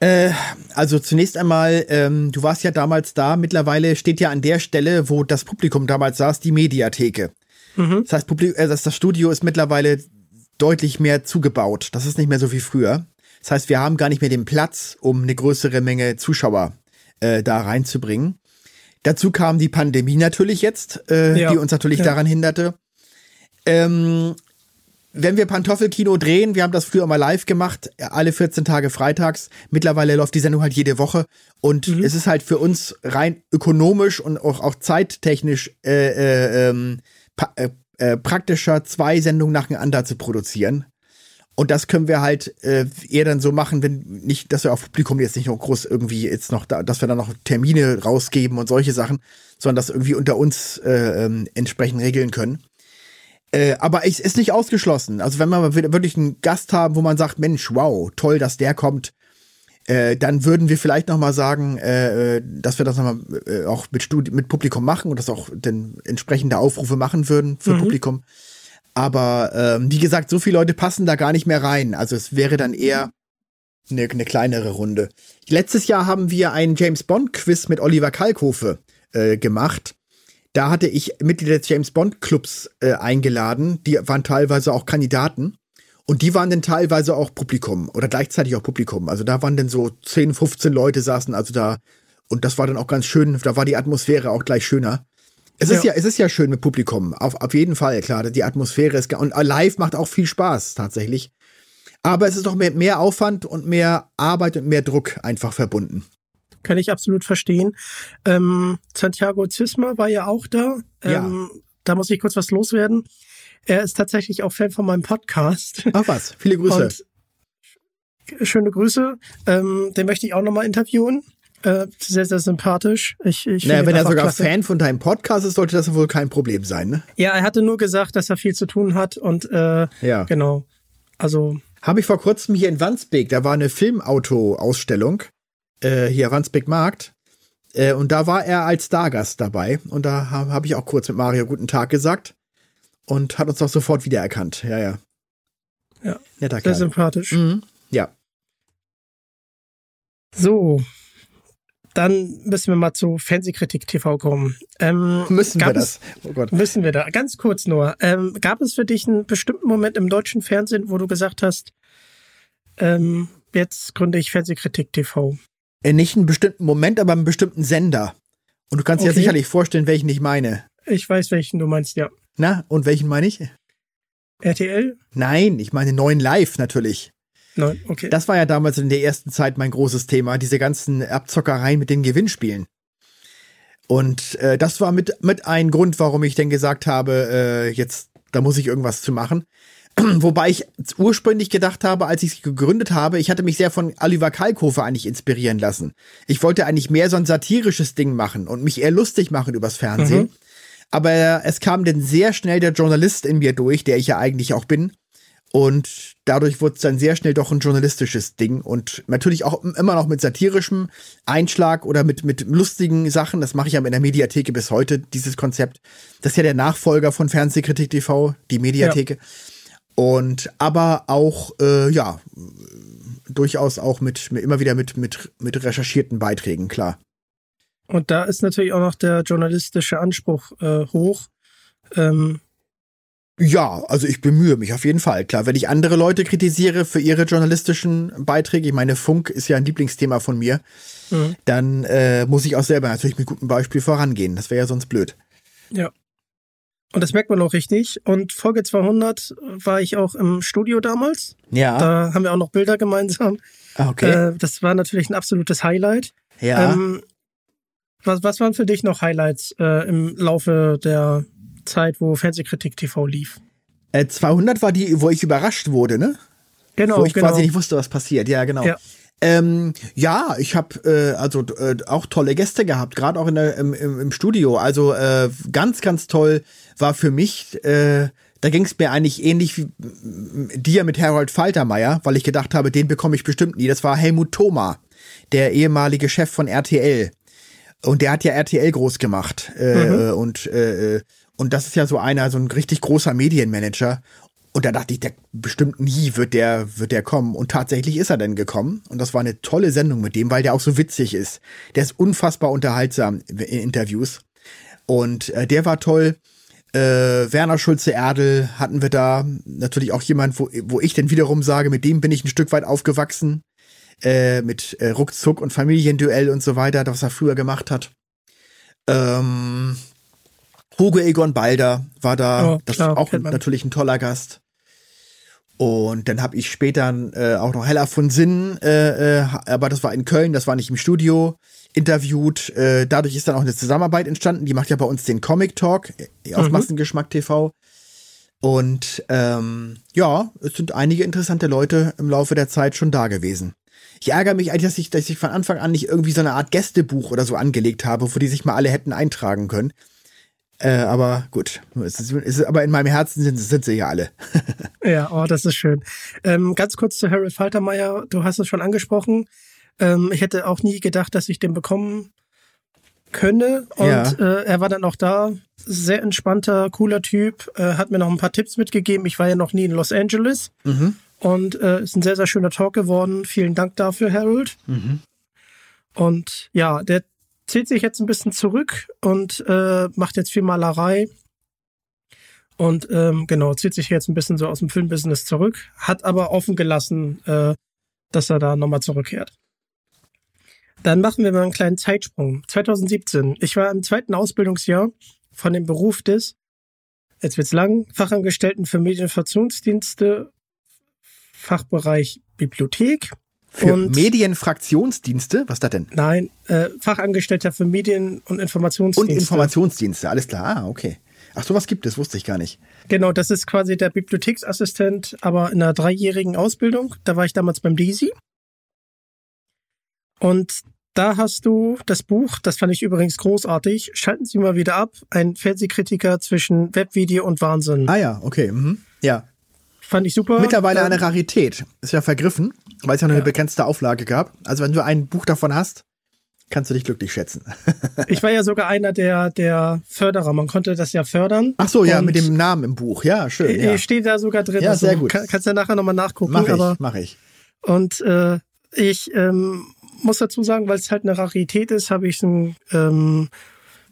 Äh, also zunächst einmal, ähm, du warst ja damals da. Mittlerweile steht ja an der Stelle, wo das Publikum damals saß, die Mediatheke. Mhm. Das heißt, Publik äh, das, das Studio ist mittlerweile deutlich mehr zugebaut. Das ist nicht mehr so wie früher. Das heißt, wir haben gar nicht mehr den Platz, um eine größere Menge Zuschauer äh, da reinzubringen. Dazu kam die Pandemie natürlich jetzt, äh, ja. die uns natürlich ja. daran hinderte. Ähm, wenn wir Pantoffelkino drehen, wir haben das früher mal live gemacht, alle 14 Tage freitags. Mittlerweile läuft die Sendung halt jede Woche. Und mhm. es ist halt für uns rein ökonomisch und auch, auch zeittechnisch äh, äh, ähm, äh, äh, praktischer, zwei Sendungen nacheinander zu produzieren. Und das können wir halt äh, eher dann so machen, wenn nicht, dass wir auf Publikum jetzt nicht noch groß irgendwie jetzt noch da, dass wir dann noch Termine rausgeben und solche Sachen, sondern das irgendwie unter uns äh, ähm, entsprechend regeln können. Äh, aber es ist nicht ausgeschlossen. Also wenn wir wirklich einen Gast haben, wo man sagt, Mensch, wow, toll, dass der kommt, äh, dann würden wir vielleicht noch mal sagen, äh, äh dass wir das noch mal äh, auch mit, Studi mit Publikum machen und das auch dann entsprechende Aufrufe machen würden für mhm. Publikum. Aber ähm, wie gesagt, so viele Leute passen da gar nicht mehr rein. Also es wäre dann eher eine, eine kleinere Runde. Letztes Jahr haben wir einen James Bond Quiz mit Oliver Kalkofe äh, gemacht. Da hatte ich Mitglieder des James Bond Clubs äh, eingeladen. Die waren teilweise auch Kandidaten. Und die waren dann teilweise auch Publikum oder gleichzeitig auch Publikum. Also da waren dann so 10, 15 Leute saßen also da. Und das war dann auch ganz schön. Da war die Atmosphäre auch gleich schöner. Es ja. ist ja, es ist ja schön mit Publikum. Auf, auf jeden Fall, klar. Die Atmosphäre ist, und live macht auch viel Spaß, tatsächlich. Aber es ist doch mehr, mehr Aufwand und mehr Arbeit und mehr Druck einfach verbunden kann ich absolut verstehen. Ähm, Santiago Zisma war ja auch da. Ähm, ja. Da muss ich kurz was loswerden. Er ist tatsächlich auch Fan von meinem Podcast. Ach was, viele Grüße. Und schöne Grüße. Ähm, den möchte ich auch nochmal interviewen. Äh, sehr, sehr sympathisch. Ich, ich naja, wenn er sogar klasse. Fan von deinem Podcast ist, sollte das wohl kein Problem sein, ne? Ja, er hatte nur gesagt, dass er viel zu tun hat und äh, ja. genau. Also. Habe ich vor kurzem hier in Wandsbek, da war eine Filmauto-Ausstellung äh, hier Wandsbek Markt. Äh, und da war er als Stargast dabei. Und da habe hab ich auch kurz mit Mario guten Tag gesagt. Und hat uns auch sofort wiedererkannt. Ja, ja. Ja. Netter sehr Kerl. sympathisch. Mhm. Ja. So. Dann müssen wir mal zu Fernsehkritik TV kommen. Ähm, müssen wir das? Oh Gott. Müssen wir da. Ganz kurz nur. Ähm, gab es für dich einen bestimmten Moment im deutschen Fernsehen, wo du gesagt hast, ähm, jetzt gründe ich Fernsehkritik TV? Äh, nicht einen bestimmten Moment, aber einen bestimmten Sender. Und du kannst okay. dir sicherlich vorstellen, welchen ich meine. Ich weiß, welchen du meinst, ja. Na, und welchen meine ich? RTL? Nein, ich meine neuen Live natürlich. Nein, okay. Das war ja damals in der ersten Zeit mein großes Thema, diese ganzen Abzockereien mit den Gewinnspielen. Und äh, das war mit, mit ein Grund, warum ich denn gesagt habe, äh, jetzt, da muss ich irgendwas zu machen. Wobei ich ursprünglich gedacht habe, als ich es gegründet habe, ich hatte mich sehr von Oliver Kalkofe eigentlich inspirieren lassen. Ich wollte eigentlich mehr so ein satirisches Ding machen und mich eher lustig machen übers Fernsehen. Mhm. Aber es kam dann sehr schnell der Journalist in mir durch, der ich ja eigentlich auch bin. Und dadurch wurde es dann sehr schnell doch ein journalistisches Ding und natürlich auch immer noch mit satirischem Einschlag oder mit, mit lustigen Sachen. Das mache ich ja in der Mediatheke bis heute, dieses Konzept. Das ist ja der Nachfolger von Fernsehkritik TV, die Mediatheke. Ja. Und aber auch, äh, ja, durchaus auch mit, mit, immer wieder mit, mit, mit recherchierten Beiträgen, klar. Und da ist natürlich auch noch der journalistische Anspruch äh, hoch. Ähm ja, also ich bemühe mich auf jeden Fall. Klar, wenn ich andere Leute kritisiere für ihre journalistischen Beiträge, ich meine, Funk ist ja ein Lieblingsthema von mir, mhm. dann äh, muss ich auch selber natürlich mit gutem Beispiel vorangehen. Das wäre ja sonst blöd. Ja. Und das merkt man auch richtig. Und Folge 200 war ich auch im Studio damals. Ja. Da haben wir auch noch Bilder gemeinsam. Ah, okay. Äh, das war natürlich ein absolutes Highlight. Ja. Ähm, was, was waren für dich noch Highlights äh, im Laufe der Zeit, wo Fernsehkritik TV lief? Äh, 200 war die, wo ich überrascht wurde, ne? Genau. Wo ich genau. quasi nicht wusste, was passiert. Ja, genau. Ja. Ähm, ja, ich habe äh, also äh, auch tolle Gäste gehabt, gerade auch in der, im, im, im Studio. Also äh, ganz, ganz toll war für mich. Äh, da ging es mir eigentlich ähnlich wie dir mit Harold Faltermeier, weil ich gedacht habe, den bekomme ich bestimmt nie. Das war Helmut Thoma, der ehemalige Chef von RTL. Und der hat ja RTL groß gemacht. Äh, mhm. Und äh, und das ist ja so einer, so ein richtig großer Medienmanager. Und da dachte ich, der bestimmt nie wird der, wird der kommen. Und tatsächlich ist er dann gekommen. Und das war eine tolle Sendung mit dem, weil der auch so witzig ist. Der ist unfassbar unterhaltsam in Interviews. Und äh, der war toll. Äh, Werner Schulze-Erdel hatten wir da. Natürlich auch jemand, wo, wo ich dann wiederum sage, mit dem bin ich ein Stück weit aufgewachsen. Äh, mit äh, Ruckzuck und Familienduell und so weiter, was er früher gemacht hat. Ähm, Hugo Egon Balder war da. Oh, das ist auch natürlich ein toller Gast. Und dann habe ich später äh, auch noch Hella von Sinn, äh, äh, aber das war in Köln, das war nicht im Studio, interviewt. Äh, dadurch ist dann auch eine Zusammenarbeit entstanden. Die macht ja bei uns den Comic Talk äh, auf Mhm. Massengeschmack TV. Und ähm, ja, es sind einige interessante Leute im Laufe der Zeit schon da gewesen. Ich ärgere mich eigentlich, dass ich, dass ich von Anfang an nicht irgendwie so eine Art Gästebuch oder so angelegt habe, wo die sich mal alle hätten eintragen können. Äh, aber gut, es ist, es ist, aber in meinem Herzen sind, sind sie ja alle. Ja, oh, das ist schön. Ähm, ganz kurz zu Harold Faltermeier. Du hast es schon angesprochen. Ähm, ich hätte auch nie gedacht, dass ich den bekommen könne. Und Ja. äh, er war dann auch da. Sehr entspannter, cooler Typ. Äh, hat mir noch ein paar Tipps mitgegeben. Ich war ja noch nie in Los Angeles. Und äh, ist ein sehr, sehr schöner Talk geworden. Vielen Dank dafür, Harold. Und ja, der zieht sich jetzt ein bisschen zurück und äh, macht jetzt viel Malerei. Und ähm, genau, zieht sich jetzt ein bisschen so aus dem Filmbusiness zurück, hat aber offen gelassen, äh, dass er da nochmal zurückkehrt. Dann machen wir mal einen kleinen Zeitsprung. 2017. Ich war im zweiten Ausbildungsjahr von dem Beruf des, jetzt wird's lang, Fachangestellten für Medieninformationsdienste, Fachbereich Bibliothek. Für Und- Medienfraktionsdienste, was ist das denn? Nein, äh, Fachangestellter für Medien- und Informationsdienste. Und Informationsdienste, alles klar. Ah, okay. Ach, sowas gibt es, wusste ich gar nicht. Genau, das ist quasi der Bibliotheksassistent, aber in einer dreijährigen Ausbildung. Da war ich damals beim DESI. Und da hast du das Buch, das fand ich übrigens großartig, schalten Sie mal wieder ab, ein Fernsehkritiker zwischen Webvideo und Wahnsinn. Ah ja, okay. Mhm. Ja. Fand ich super. Mittlerweile Ähm, eine Rarität. Ist ja vergriffen, weil es ja nur eine begrenzte Auflage gab. Also wenn du ein Buch davon hast, kannst du dich glücklich schätzen. Ich war ja sogar einer der, der Förderer. Man konnte das ja fördern. Ach so, ja, mit dem Namen im Buch. Ja, schön. Ja. Steht da sogar drin. Ja, sehr gut. Kann, kannst ja nachher nochmal nachgucken. Mach ich, mach ich. Und äh, ich ähm, muss dazu sagen, weil es halt eine Rarität ist, habe ich einen ähm,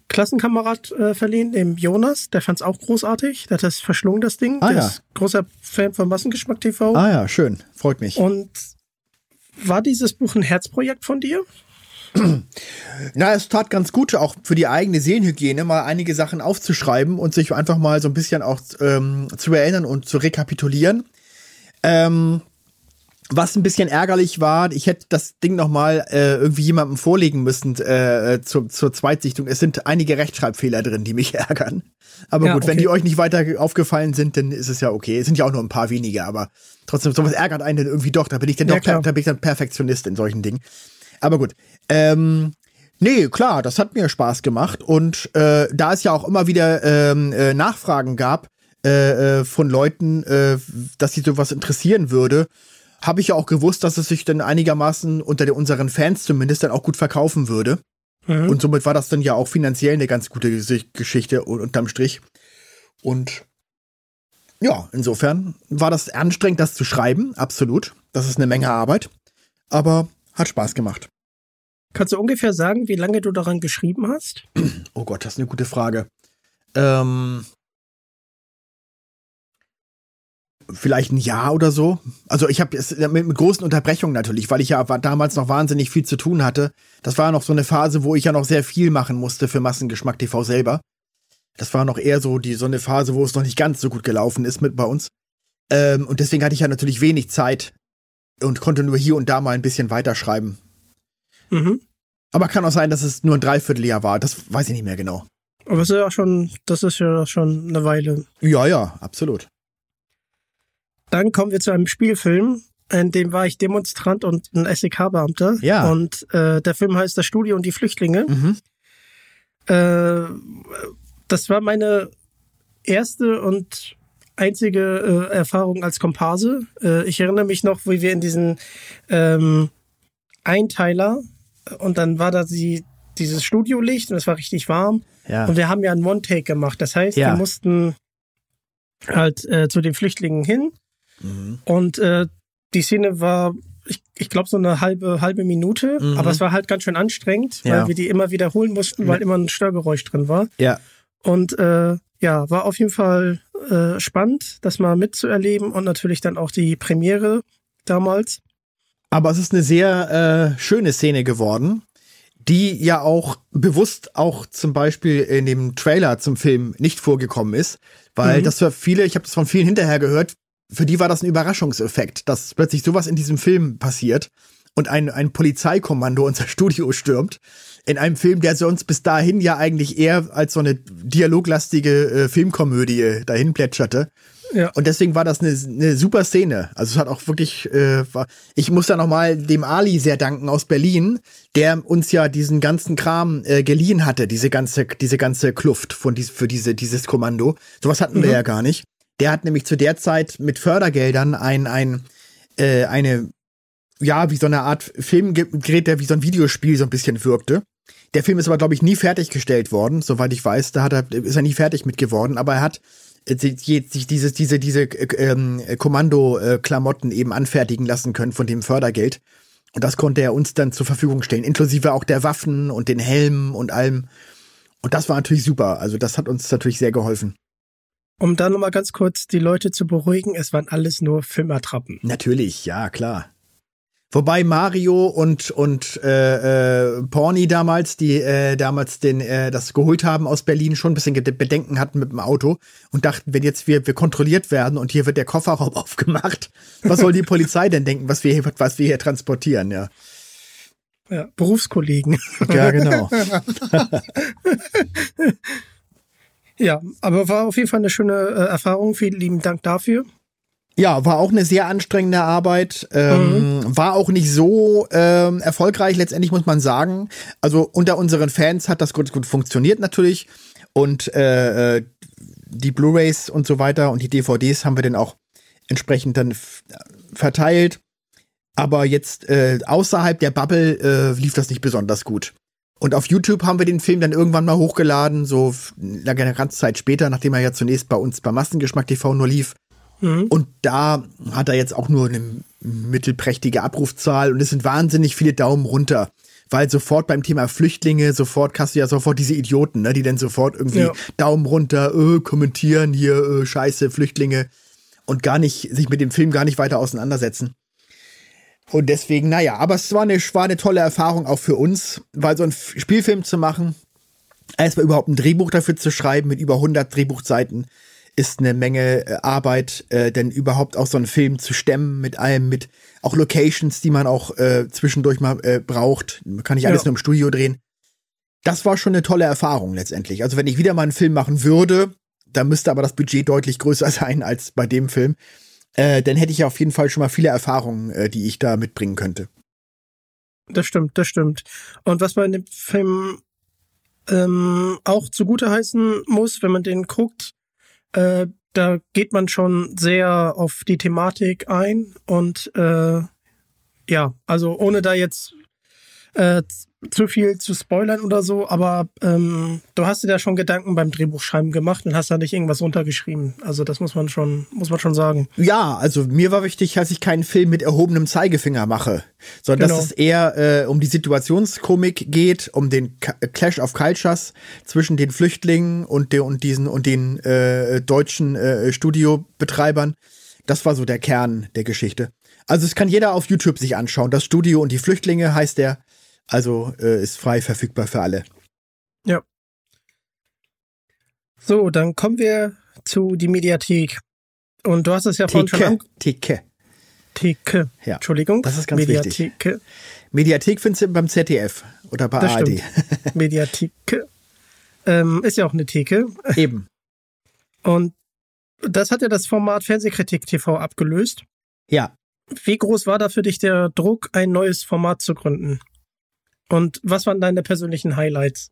Klassenkamerad äh, verliehen, dem Jonas. Der fand es auch großartig. Der hat das verschlungen, das Ding. Ah, der ja. ist großer Fan von Massengeschmack TV. Ah ja, schön. Freut mich. Und war dieses Buch ein Herzprojekt von dir? Na, es tat ganz gut, auch für die eigene Seelenhygiene mal einige Sachen aufzuschreiben und sich einfach mal so ein bisschen auch ähm, zu erinnern und zu rekapitulieren. Ähm, was ein bisschen ärgerlich war, ich hätte das Ding noch mal äh, irgendwie jemandem vorlegen müssen äh, zur, zur Zweitsichtung. Es sind einige Rechtschreibfehler drin, die mich ärgern. Aber Ja, gut, wenn okay. die euch nicht weiter aufgefallen sind, dann ist es ja okay. Es sind ja auch nur ein paar wenige, aber trotzdem, sowas ärgert einen dann irgendwie doch. Da bin ich dann Ja, doch, klar. da bin ich dann Perfektionist in solchen Dingen. Aber gut. Ähm, nee, klar, das hat mir Spaß gemacht. Und äh, da es ja auch immer wieder ähm, äh, Nachfragen gab äh, äh, von Leuten, äh, dass sie sowas interessieren würde, habe ich ja auch gewusst, dass es sich dann einigermaßen unter den, unseren Fans zumindest dann auch gut verkaufen würde. Mhm. Und somit war das dann ja auch finanziell eine ganz gute Geschichte un- unterm Strich. Und ja, insofern war das anstrengend, das zu schreiben, absolut. Das ist eine Menge Arbeit. Aber hat Spaß gemacht. Kannst du ungefähr sagen, wie lange du daran geschrieben hast? Oh Gott, das ist eine gute Frage. Ähm, vielleicht ein Jahr oder so. Also ich habe es mit, mit großen Unterbrechungen natürlich, weil ich ja damals noch wahnsinnig viel zu tun hatte. Das war ja noch so eine Phase, wo ich ja noch sehr viel machen musste für Massengeschmack TV selber. Das war noch eher so die so eine Phase, wo es noch nicht ganz so gut gelaufen ist mit bei uns. Ähm, und deswegen hatte ich ja natürlich wenig Zeit und konnte nur hier und da mal ein bisschen weiterschreiben. Mhm. Aber kann auch sein, dass es nur ein Dreivierteljahr war. Das weiß ich nicht mehr genau. Aber es ist ja schon, das ist ja schon eine Weile. Ja, ja, absolut. Dann kommen wir zu einem Spielfilm, in dem war ich Demonstrant und ein SEK-Beamter. Ja. Und äh, der Film heißt Das Studio und die Flüchtlinge. Mhm. Äh, das war meine erste und einzige äh, Erfahrung als Komparse. Äh, ich erinnere mich noch, wie wir in diesen ähm, Einteiler und dann war da die, dieses Studiolicht und es war richtig warm. Ja. Und wir haben ja einen One-Take gemacht. Das heißt, Ja. wir mussten halt äh, zu den Flüchtlingen hin. Mhm. Und äh, die Szene war, ich, ich glaube, so eine halbe, halbe Minute, Mhm. aber es war halt ganz schön anstrengend, Ja. weil wir die immer wiederholen mussten, weil immer ein Störgeräusch drin war. Ja. Und äh, ja, war auf jeden Fall äh, spannend, das mal mitzuerleben und natürlich dann auch die Premiere damals. Aber es ist eine sehr äh, schöne Szene geworden, die ja auch bewusst auch zum Beispiel in dem Trailer zum Film nicht vorgekommen ist, weil mhm. das für viele, ich habe das von vielen hinterher gehört, für die war das ein Überraschungseffekt, dass plötzlich sowas in diesem Film passiert und ein, ein Polizeikommando unser Studio stürmt. In einem Film, der sonst bis dahin ja eigentlich eher als so eine dialoglastige äh, Filmkomödie dahin plätscherte. Ja. Und deswegen war das eine, eine super Szene. Also es hat auch wirklich, äh, war, ich muss da nochmal dem Ali sehr danken aus Berlin, der uns ja diesen ganzen Kram äh, geliehen hatte, diese ganze, diese ganze Kluft von dies, für diese, dieses Kommando. Sowas hatten mhm. wir ja gar nicht. Der hat nämlich zu der Zeit mit Fördergeldern ein, ein, äh, eine, ja, wie so eine Art Filmgerät, der wie so ein Videospiel so ein bisschen wirkte. Der Film ist aber, glaube ich, nie fertiggestellt worden, soweit ich weiß. Da hat er, ist er nie fertig mit geworden, aber er hat sich diese, diese, diese ähm, Kommando-Klamotten eben anfertigen lassen können von dem Fördergeld. Und das konnte er uns dann zur Verfügung stellen, inklusive auch der Waffen und den Helmen und allem. Und das war natürlich super. Also das hat uns natürlich sehr geholfen. Um da nochmal ganz kurz die Leute zu beruhigen, es waren alles nur Filmattrappen. Natürlich, ja, klar. Wobei Mario und und äh, äh, Porni damals, die äh, damals den äh, das geholt haben aus Berlin, schon ein bisschen Bedenken hatten mit dem Auto und dachten, wenn jetzt wir wir kontrolliert werden und hier wird der Kofferraum aufgemacht, was soll die Polizei denn denken, was wir hier, was wir hier transportieren, ja? Ja, Berufskollegen. Ja, genau. ja, aber war auf jeden Fall eine schöne äh, Erfahrung. Vielen lieben Dank dafür. Ja, war auch eine sehr anstrengende Arbeit. Ähm, mhm. War auch nicht so ähm, erfolgreich, letztendlich muss man sagen. Also unter unseren Fans hat das gut, gut funktioniert natürlich. Und äh, äh die Blu-rays und so weiter und die DVDs haben wir dann auch entsprechend dann verteilt. Aber jetzt äh, außerhalb der Bubble äh, lief das nicht besonders gut. Und auf YouTube haben wir den Film dann irgendwann mal hochgeladen, so eine ganze Zeit später, nachdem er ja zunächst bei uns bei Massengeschmack TV nur lief. Mhm. Und da hat er jetzt auch nur eine mittelprächtige Abrufzahl und es sind wahnsinnig viele Daumen runter. Weil sofort beim Thema Flüchtlinge, sofort hast du ja sofort diese Idioten, ne, die dann sofort irgendwie ja. Daumen runter, äh, kommentieren hier, äh, scheiße, Flüchtlinge und gar nicht, sich mit dem Film gar nicht weiter auseinandersetzen. Und deswegen, naja, aber es war eine, war eine tolle Erfahrung auch für uns, weil so einen Spielfilm zu machen, erstmal überhaupt ein Drehbuch dafür zu schreiben mit über 100 Drehbuchseiten, ist eine Menge äh, Arbeit, äh, denn überhaupt auch so einen Film zu stemmen mit allem, mit auch Locations, die man auch äh, zwischendurch mal äh, braucht. Man kann nicht alles ja. nur im Studio drehen. Das war schon eine tolle Erfahrung letztendlich. Also wenn ich wieder mal einen Film machen würde, da müsste aber das Budget deutlich größer sein als bei dem Film. Äh, dann hätte ich auf jeden Fall schon mal viele Erfahrungen, äh, die ich da mitbringen könnte. Das stimmt, das stimmt. Und was man dem Film ähm, auch zugute heißen muss, wenn man den guckt, äh, da geht man schon sehr auf die Thematik ein und äh, ja, also ohne da jetzt äh, zu viel zu spoilern oder so, aber ähm, du hast dir da schon Gedanken beim Drehbuchschreiben gemacht und hast da nicht irgendwas runtergeschrieben. Also das muss man schon, muss man schon sagen. Ja, also mir war wichtig, dass ich keinen Film mit erhobenem Zeigefinger mache, sondern genau. dass es eher äh, um die Situationskomik geht, um den Clash of Cultures zwischen den Flüchtlingen und, der, und diesen und den äh, deutschen äh, Studiobetreibern. Das war so der Kern der Geschichte. Also es kann jeder auf YouTube sich anschauen. Das Studio und die Flüchtlinge heißt der. Also äh, ist frei verfügbar für alle. Ja. So, dann kommen wir zu die Mediathek. Und du hast es ja vorhin schon an Theke. Theke. Ja. Entschuldigung. Das ist ganz Mediatheke. wichtig. Mediathek findest du beim ZDF oder bei das ARD. Mediatheke. Ähm, ist ja auch eine Theke. Eben. Und das hat ja das Format Fernsehkritik TV abgelöst. Ja. Wie groß war da für dich der Druck, ein neues Format zu gründen? Und was waren deine persönlichen Highlights?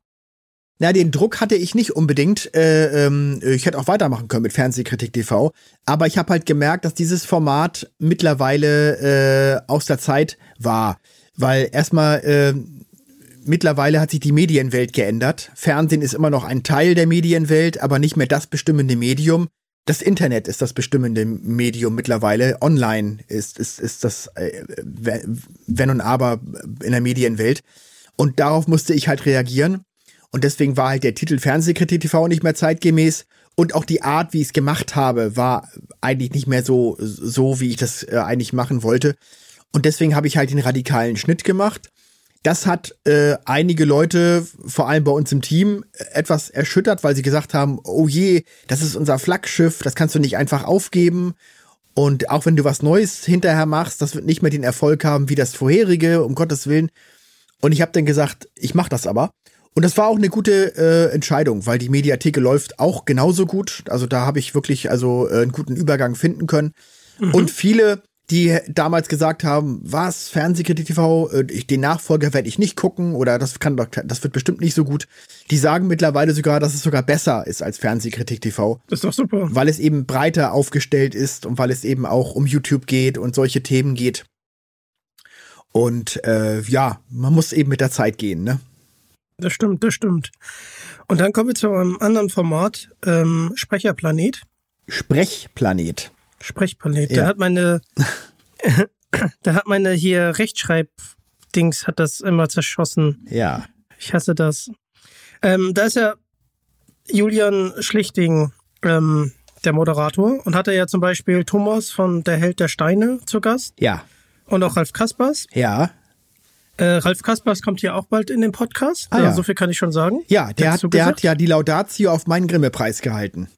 Na, den Druck hatte ich nicht unbedingt. Äh, ähm, ich hätte auch weitermachen können mit Fernsehkritik TV. Aber ich habe halt gemerkt, dass dieses Format mittlerweile äh, aus der Zeit war. Weil erstmal äh, mittlerweile hat sich die Medienwelt geändert. Fernsehen ist immer noch ein Teil der Medienwelt, aber nicht mehr das bestimmende Medium. Das Internet ist das bestimmende Medium mittlerweile. Online ist, ist, ist das äh, Wenn und Aber in der Medienwelt. Und darauf musste ich halt reagieren. Und deswegen war halt der Titel Fernsehkritik TV nicht mehr zeitgemäß. und auch die Art, wie ich es gemacht habe, war eigentlich nicht mehr so, so wie ich das äh, eigentlich machen wollte. Und deswegen habe ich halt den radikalen Schnitt gemacht. Das hat äh, einige Leute, vor allem bei uns im Team, etwas erschüttert, weil sie gesagt haben, oh je, das ist unser Flaggschiff, das kannst du nicht einfach aufgeben. Und auch wenn du was Neues hinterher machst, das wird nicht mehr den Erfolg haben wie das vorherige, um Gottes Willen. Und ich habe dann gesagt, ich mache das aber. Und das war auch eine gute äh, Entscheidung, weil die Mediatheke läuft auch genauso gut. Also da habe ich wirklich also äh, einen guten Übergang finden können. Mhm. Und viele, die damals gesagt haben, was Fernsehkritik TV, äh, den Nachfolger werde ich nicht gucken oder das kann doch, das wird bestimmt nicht so gut. Die sagen mittlerweile sogar, dass es sogar besser ist als Fernsehkritik TV. Das ist doch super. Weil es eben breiter aufgestellt ist und weil es eben auch um YouTube geht und solche Themen geht. Und äh, ja, man muss eben mit der Zeit gehen, ne? Das stimmt, das stimmt. Und dann kommen wir zu einem anderen Format, ähm, Sprecherplanet. Sprechplanet. Sprechplanet. Ja. Da hat meine, da hat meine hier Rechtschreibdings hat das immer zerschossen. Ja. Ich hasse das. Ähm, da ist ja Julian Schlichting ähm, der Moderator und hatte ja zum Beispiel Thomas von Der Held der Steine zu Gast. Ja. Und auch Ralf Kaspers. Ja. Äh, Ralf Kaspers kommt hier auch bald in den Podcast. Ah, ja. So viel kann ich schon sagen. Ja, der, hat, der hat ja die Laudatio auf meinen Grimme-Preis gehalten.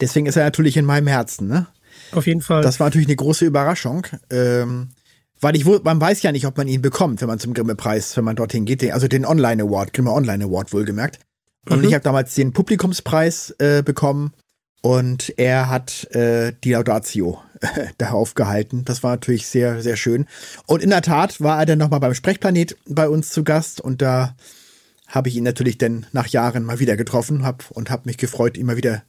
Deswegen ist er natürlich in meinem Herzen, ne? Auf jeden Fall. Das war natürlich eine große Überraschung. Ähm, weil ich, man weiß ja nicht, ob man ihn bekommt, wenn man zum Grimme-Preis, wenn man dorthin geht. Also den Online-Award, Grimme Online-Award wohlgemerkt. Und mhm. ich habe damals den Publikumspreis äh, bekommen und er hat äh, die Laudatio darauf gehalten. Das war natürlich sehr, sehr schön. Und in der Tat war er dann nochmal beim Sprechplanet bei uns zu Gast und da habe ich ihn natürlich dann nach Jahren mal wieder getroffen hab, und habe mich gefreut, immer wieder,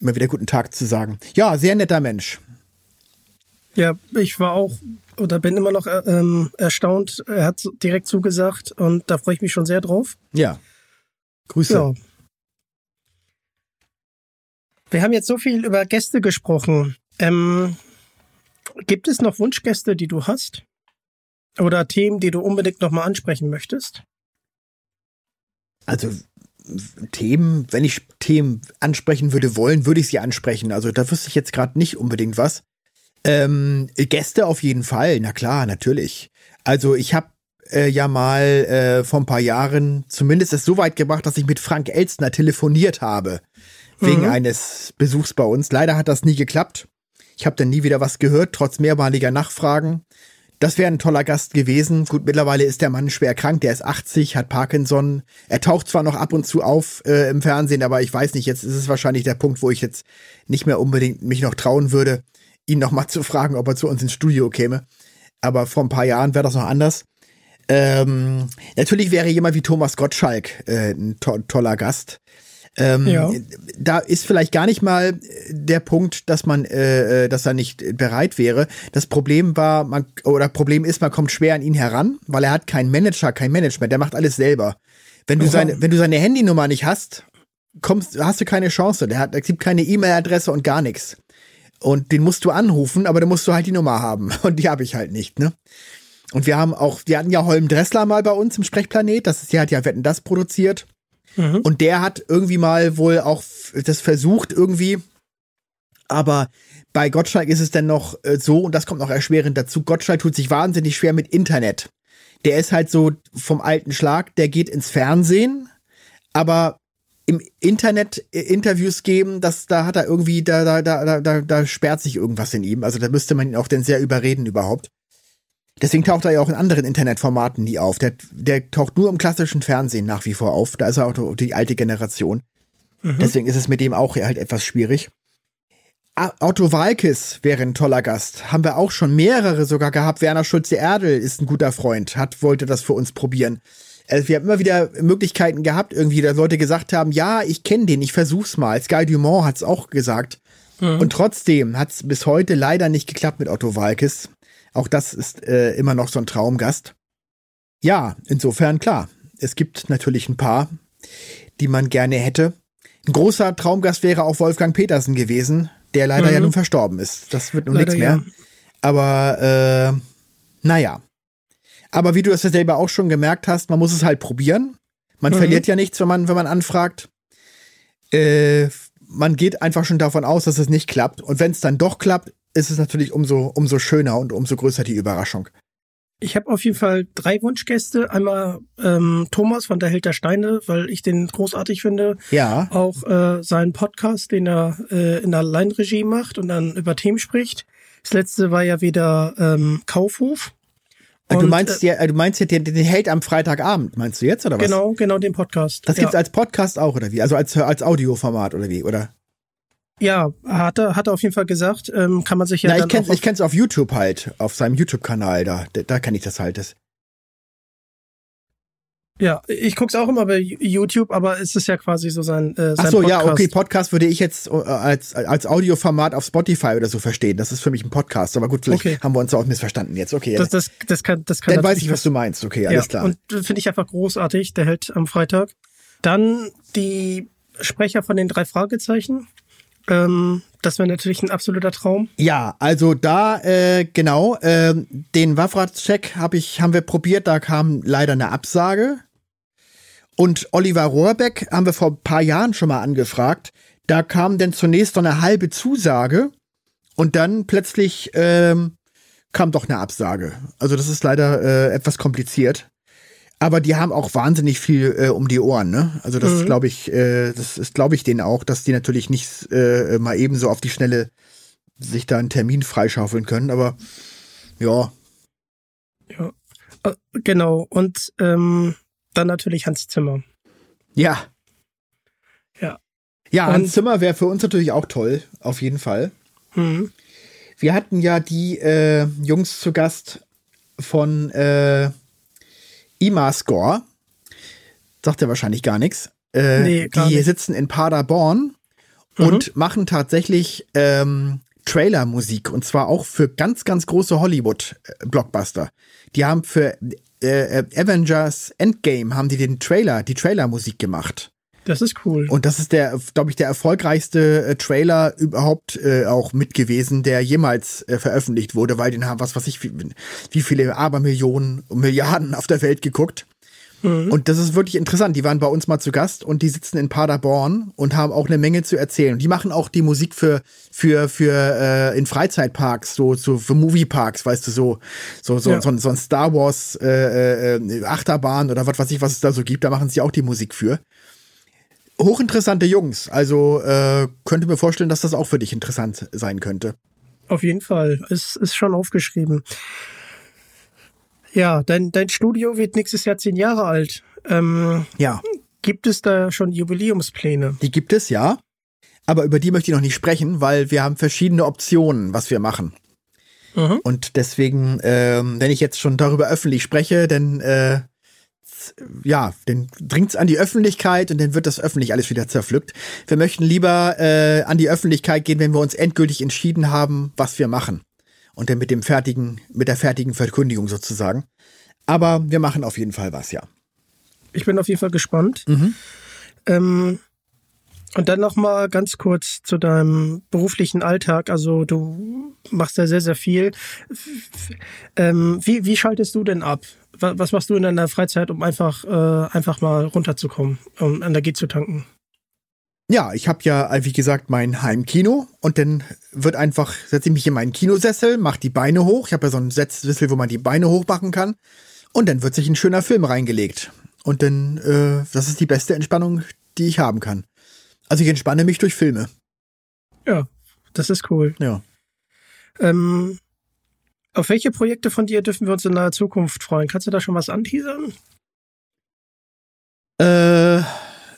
immer wieder guten Tag zu sagen. Ja, sehr netter Mensch. Ja, ich war auch oder bin immer noch äh, ähm, erstaunt. Er hat direkt zugesagt und da freue ich mich schon sehr drauf. Ja. Grüße. Ja. Wir haben jetzt so viel über Gäste gesprochen. Ähm, Gibt es noch Wunschgäste, die du hast? Oder Themen, die du unbedingt nochmal ansprechen möchtest? Also Themen, wenn ich Themen ansprechen würde wollen, würde ich sie ansprechen. Also da wüsste ich jetzt gerade nicht unbedingt was. Ähm, Gäste auf jeden Fall, na klar, natürlich. Also ich habe äh, ja mal äh, vor ein paar Jahren zumindest es so weit gebracht, dass ich mit Frank Elstner telefoniert habe. Wegen mhm. eines Besuchs bei uns. Leider hat das nie geklappt. Ich habe dann nie wieder was gehört, trotz mehrmaliger Nachfragen. Das wäre ein toller Gast gewesen. Gut, mittlerweile ist der Mann schwer krank, der ist 80, hat Parkinson. Er taucht zwar noch ab und zu auf äh, im Fernsehen, aber ich weiß nicht, jetzt ist es wahrscheinlich der Punkt, wo ich jetzt nicht mehr unbedingt mich noch trauen würde, ihn noch mal zu fragen, ob er zu uns ins Studio käme. Aber vor ein paar Jahren wäre das noch anders. Ähm, natürlich wäre jemand wie Thomas Gottschalk äh, ein to toller Gast. Ähm, ja. Da ist vielleicht gar nicht mal der Punkt, dass man, äh, äh, dass er nicht bereit wäre. Das Problem war, man, oder Problem ist, man kommt schwer an ihn heran, weil er hat keinen Manager, kein Management, der macht alles selber. Wenn du Oha. seine, wenn du seine Handynummer nicht hast, kommst, hast du keine Chance. Der hat, es gibt keine E-Mail-Adresse und gar nichts. Und den musst du anrufen, aber dann musst du halt die Nummer haben. Und die habe ich halt nicht, ne? Und wir haben auch, wir hatten ja Holm Dressler mal bei uns im Sprechplanet. Das ist, der hat ja Wetten das produziert. Mhm. Und der hat irgendwie mal wohl auch das versucht irgendwie. Aber bei Gottschalk ist es dann noch äh, so, und das kommt noch erschwerend dazu, Gottschalk tut sich wahnsinnig schwer mit Internet. Der ist halt so vom alten Schlag, der geht ins Fernsehen, aber im Internet äh, Interviews geben, das, da hat er irgendwie, da, da, da, da, da sperrt sich irgendwas in ihm. Also da müsste man ihn auch dann sehr überreden überhaupt. Deswegen taucht er ja auch in anderen Internetformaten nie auf. Der, der taucht nur im klassischen Fernsehen nach wie vor auf. Da ist er auch die alte Generation. Mhm. Deswegen ist es mit dem auch halt etwas schwierig. Otto Walkes wäre ein toller Gast. Haben wir auch schon mehrere sogar gehabt. Werner Schulze-Erdel ist ein guter Freund, hat, wollte das für uns probieren. Also wir haben immer wieder Möglichkeiten gehabt, irgendwie, dass Leute gesagt haben, ja, ich kenne den, ich versuch's mal. Sky Dumont hat's auch gesagt. Mhm. Und trotzdem hat's bis heute leider nicht geklappt mit Otto Walkes. Auch das ist äh, immer noch so ein Traumgast. Ja, insofern klar. Es gibt natürlich ein paar, die man gerne hätte. Ein großer Traumgast wäre auch Wolfgang Petersen gewesen, der leider mhm. ja nun verstorben ist. Das wird nun nichts mehr. Ja. Aber äh, naja. Aber wie du es ja selber auch schon gemerkt hast, man muss es halt probieren. Man mhm. verliert ja nichts, wenn man, wenn man anfragt. Äh, man geht einfach schon davon aus, dass es nicht klappt. Und wenn es dann doch klappt, ist es natürlich umso, umso schöner und umso größer die Überraschung. Ich habe auf jeden Fall drei Wunschgäste. Einmal ähm, Thomas von der Held der Steine, weil ich den großartig finde. Ja. Auch äh, seinen Podcast, den er äh, in der Alleinregie macht und dann über Themen spricht. Das letzte war ja wieder ähm, Kaufhof. Äh, du Und, meinst ja, du meinst ja den, den Held am Freitagabend, meinst du jetzt oder was? Genau, genau den Podcast. Das gibt's ja. als Podcast auch oder wie? Also als als Audioformat oder wie? Oder? Ja, hat er, hat er auf jeden Fall gesagt. Ähm, kann man sich ja Na, ich kenn's, auch ich kenn's auf YouTube halt, auf seinem YouTube-Kanal da, da, da kenne ich das halt. Das. Ja, ich guck's auch immer bei YouTube, aber es ist ja quasi so sein, äh, sein Ach so, Podcast. ja, okay, Podcast würde ich jetzt äh, als als Audioformat auf Spotify oder so verstehen. Das ist für mich ein Podcast, aber gut, vielleicht Okay. haben wir uns auch missverstanden jetzt. Okay, Das, das, das kann, das kann dann weiß ich, was du meinst. Okay, alles ja, klar. Und äh, finde ich einfach großartig, der hält am Freitag. Dann die Sprecher von den drei Fragezeichen. Ähm, das wäre natürlich ein absoluter Traum. Ja, also da äh, genau äh, den Wafra-Check hab ich haben wir probiert, da kam leider eine Absage. Und Oliver Rohrbeck haben wir vor ein paar Jahren schon mal angefragt. Da kam denn zunächst so eine halbe Zusage und dann plötzlich ähm, kam doch eine Absage. Also das ist leider äh, etwas kompliziert. Aber die haben auch wahnsinnig viel äh, um die Ohren, ne? Also das Mhm. glaube ich, äh, das ist glaube ich denen auch, dass die natürlich nicht äh, mal ebenso auf die Schnelle sich da einen Termin freischaufeln können. Aber ja, Ja. Äh, genau. Und ähm, dann natürlich Hans Zimmer. ja, Ja. ja, Und- Hans Zimmer wäre für uns natürlich auch toll, auf jeden Fall. Mhm. Wir hatten ja die äh, Jungs zu Gast von äh, IMA-Score. Sagt ja wahrscheinlich gar nichts. Äh, Nee, gar die nicht. sitzen in Paderborn und machen tatsächlich ähm, Trailer-Musik und zwar auch für ganz, ganz große Hollywood-Blockbuster. Die haben für äh, Avengers Endgame haben die den Trailer, die Trailer-Musik gemacht. Das ist cool. Und das ist der, glaube ich, der erfolgreichste äh, Trailer überhaupt äh, auch mit gewesen, der jemals äh, veröffentlicht wurde, weil den haben was, was ich, wie, wie viele Abermillionen, Milliarden auf der Welt geguckt. Und das ist wirklich interessant. Die waren bei uns mal zu Gast und die sitzen in Paderborn und haben auch eine Menge zu erzählen. Die machen auch die Musik für für für äh, in Freizeitparks, so so für Movieparks, weißt du, so so so, Ja. so, ein- so ein Star Wars äh, äh, Achterbahn oder was weiß ich, was es da so gibt. Da machen sie auch die Musik für hochinteressante Jungs. Also äh, könnte mir vorstellen, dass das auch für dich interessant sein könnte. Auf jeden Fall. Es ist schon aufgeschrieben. Ja, dein, dein Studio wird nächstes Jahr zehn Jahre alt. Ähm, Ja, gibt es da schon Jubiläumspläne? die gibt es ja. Aber über die möchte ich noch nicht sprechen, weil wir haben verschiedene Optionen, was wir machen. Mhm. Und deswegen, ähm, wenn ich jetzt schon darüber öffentlich spreche, dann äh, ja, dann dringt's an die Öffentlichkeit und dann wird das öffentlich alles wieder zerpflückt. Wir möchten lieber äh, an die Öffentlichkeit gehen, wenn wir uns endgültig entschieden haben, was wir machen. Und dann mit dem fertigen, mit der fertigen Verkündigung sozusagen. Aber wir machen auf jeden Fall was, ja. Ich bin auf jeden Fall gespannt. Ähm, und dann noch mal ganz kurz zu deinem beruflichen Alltag. Also du machst ja sehr, sehr viel. Ähm, wie, wie schaltest du denn ab? Wa- Was machst du in deiner Freizeit, um einfach, äh, einfach mal runterzukommen, um Energie zu tanken? Ja, ich habe ja, äh, wie gesagt, mein Heimkino und dann wird einfach, setze ich mich in meinen Kinosessel, mache die Beine hoch. Ich habe ja so einen Sessel, wo man die Beine hochmachen kann. Und dann wird sich ein schöner Film reingelegt. Und dann, äh, das ist die beste Entspannung, die ich haben kann. Also ich entspanne mich durch Filme. Ja, das ist cool. Ja. Ähm, auf welche Projekte von dir dürfen wir uns in naher Zukunft freuen? Kannst du da schon was anteasern? Äh,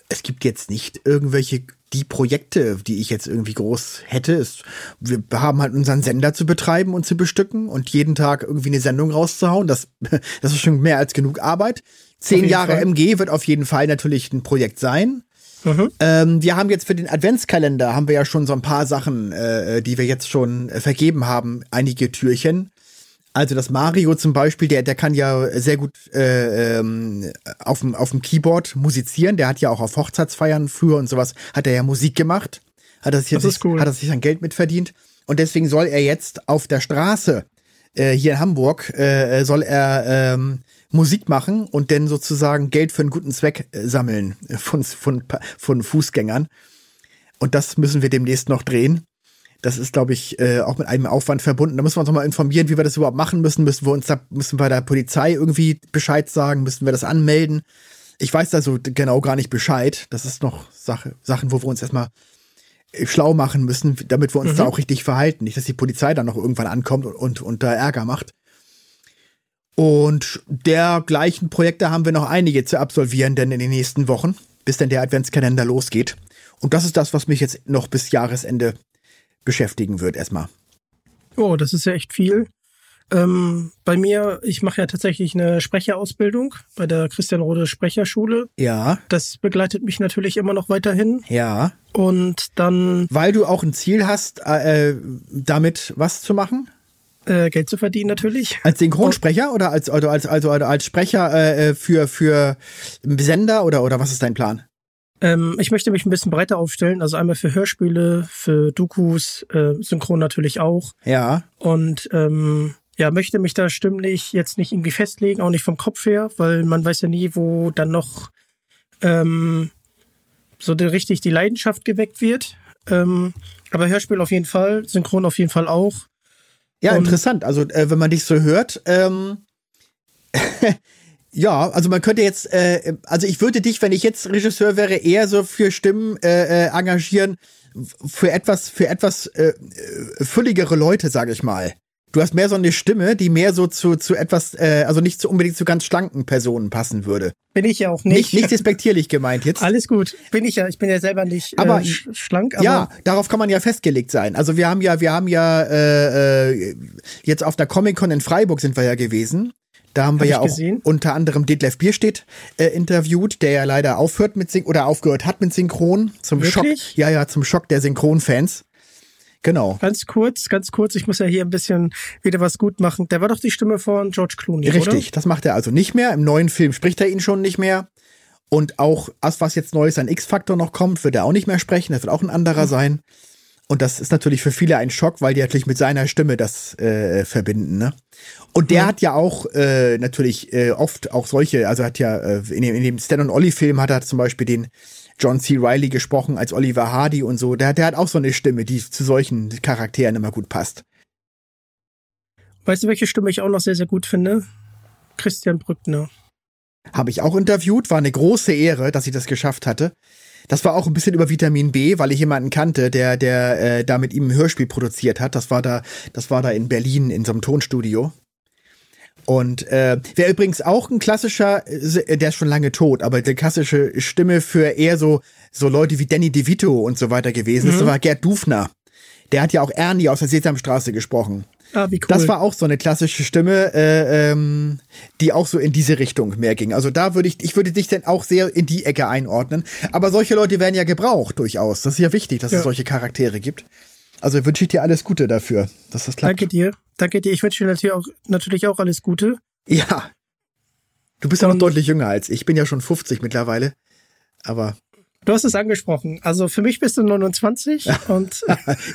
es gibt jetzt nicht irgendwelche die Projekte, die ich jetzt irgendwie groß hätte. Es, wir haben halt unseren Sender zu betreiben und zu bestücken und jeden Tag irgendwie eine Sendung rauszuhauen. Das, das ist schon mehr als genug Arbeit. Zehn Jahre Fall. MG wird auf jeden Fall natürlich ein Projekt sein. Mhm. Ähm, wir haben jetzt für den Adventskalender haben wir ja schon so ein paar Sachen, äh, die wir jetzt schon äh, vergeben haben, einige Türchen. Also das Mario zum Beispiel, der, der kann ja sehr gut äh, ähm, auf dem auf dem Keyboard musizieren. Der hat ja auch auf Hochzeitsfeiern früher und sowas hat er ja Musik gemacht. Hat er sich, Das ist cool. hat er sich sein Geld mitverdient. Und deswegen soll er jetzt auf der Straße äh, hier in Hamburg äh, soll er ähm, Musik machen und dann sozusagen Geld für einen guten Zweck äh, sammeln von, von, von Fußgängern. Und das müssen wir demnächst noch drehen. Das ist, glaube ich, äh, auch mit einem Aufwand verbunden. Da müssen wir uns nochmal informieren, wie wir das überhaupt machen müssen. Müssen wir uns da, müssen wir der Polizei irgendwie Bescheid sagen? Müssen wir das anmelden? Ich weiß da so genau gar nicht Bescheid. Das ist noch Sache, Sachen, wo wir uns erstmal äh, schlau machen müssen, damit wir uns mhm. da auch richtig verhalten. Nicht, dass die Polizei dann noch irgendwann ankommt und, und, und da Ärger macht. Und dergleichen Projekte haben wir noch einige zu absolvieren, denn in den nächsten Wochen, bis denn der Adventskalender losgeht. Und das ist das, was mich jetzt noch bis Jahresende beschäftigen wird, erstmal. Oh, das ist ja echt viel. Ähm, bei mir, ich mache ja tatsächlich eine Sprecherausbildung bei der Christian Rode Sprecherschule. Ja. Das begleitet mich natürlich immer noch weiterhin. Ja. Und dann. Weil du auch ein Ziel hast, äh, damit was zu machen? Äh, Geld zu verdienen natürlich. Als Synchronsprecher oder als also als also als Sprecher äh, für für Sender oder oder was ist dein Plan? Ähm, ich möchte mich ein bisschen breiter aufstellen, also einmal für Hörspiele, für Dokus, äh, Synchron natürlich auch. Ja. Und ähm, ja, möchte mich da stimmlich jetzt nicht irgendwie festlegen, auch nicht vom Kopf her, weil man weiß ja nie, wo dann noch ähm, so richtig die Leidenschaft geweckt wird. Ähm, aber Hörspiel auf jeden Fall, Synchron auf jeden Fall auch. Ja, Und interessant. Also äh, wenn man dich so hört, ähm, ja, also man könnte jetzt, äh, also ich würde dich, wenn ich jetzt Regisseur wäre, eher so für Stimmen äh, äh, engagieren, für etwas, für etwas äh, äh fülligere Leute, sage ich mal. Du hast mehr so eine Stimme, die mehr so zu, zu etwas, äh, also nicht zu unbedingt zu ganz schlanken Personen passen würde. Bin ich ja auch nicht. Nicht, nicht despektierlich gemeint jetzt. Alles gut. Bin ich ja. Ich bin ja selber nicht äh, aber, schlank. Aber ja, darauf kann man ja festgelegt sein. Also wir haben ja, wir haben ja äh, äh jetzt auf der Comic Con in Freiburg sind wir ja gewesen. Da haben wir Hab ja auch gesehen. unter anderem Detlef Bierstedt äh, interviewt, der ja leider aufhört mit Syn oder aufgehört hat mit Synchron zum Wirklich? Schock. Ja, ja, zum Schock der Synchronfans. Genau. Ganz kurz, ganz kurz, ich muss ja hier ein bisschen wieder was gut machen. Der war doch die Stimme von George Clooney, Richtig, oder? das macht er also nicht mehr. Im neuen Film spricht er ihn schon nicht mehr. Und auch, als was jetzt Neues an X-Factor noch kommt, wird er auch nicht mehr sprechen. Das wird auch ein anderer mhm. sein. Und das ist natürlich für viele ein Schock, weil die natürlich mit seiner Stimme das äh, verbinden. Ne? Und der mhm. hat ja auch äh, natürlich äh, oft auch solche, also hat ja äh, in, dem, in dem Stan und Ollie Film hat er zum Beispiel den John C. Riley gesprochen als Oliver Hardy und so. Der, der hat auch so eine Stimme, die zu solchen Charakteren immer gut passt. Weißt du, welche Stimme ich auch noch sehr, sehr gut finde? Christian Brückner. Habe ich auch interviewt, war eine große Ehre, dass ich das geschafft hatte. Das war auch ein bisschen über Vitamin B, weil ich jemanden kannte, der, der äh, da mit ihm ein Hörspiel produziert hat. Das war da, das war da in Berlin in so einem Tonstudio. Und äh, wer übrigens auch ein klassischer, äh, der ist schon lange tot, aber der klassische Stimme für eher so so Leute wie Danny DeVito und so weiter gewesen mhm. ist, war Gerd Dufner. Der hat ja auch Ernie aus der Sesamstraße gesprochen. Ah, wie cool. Das war auch so eine klassische Stimme, äh, ähm, die auch so in diese Richtung mehr ging. Also da würde ich, ich würde dich dann auch sehr in die Ecke einordnen. Aber solche Leute werden ja gebraucht durchaus. Das ist ja wichtig, dass ja. es solche Charaktere gibt. Also wünsche ich dir alles Gute dafür, dass das klappt. Danke dir. Danke dir. Ich wünsche dir natürlich auch, natürlich auch alles Gute. Ja. Du bist ja noch deutlich jünger als ich. Ich bin ja schon 50 mittlerweile. Aber. Du hast es angesprochen. Also für mich bist du 29 und.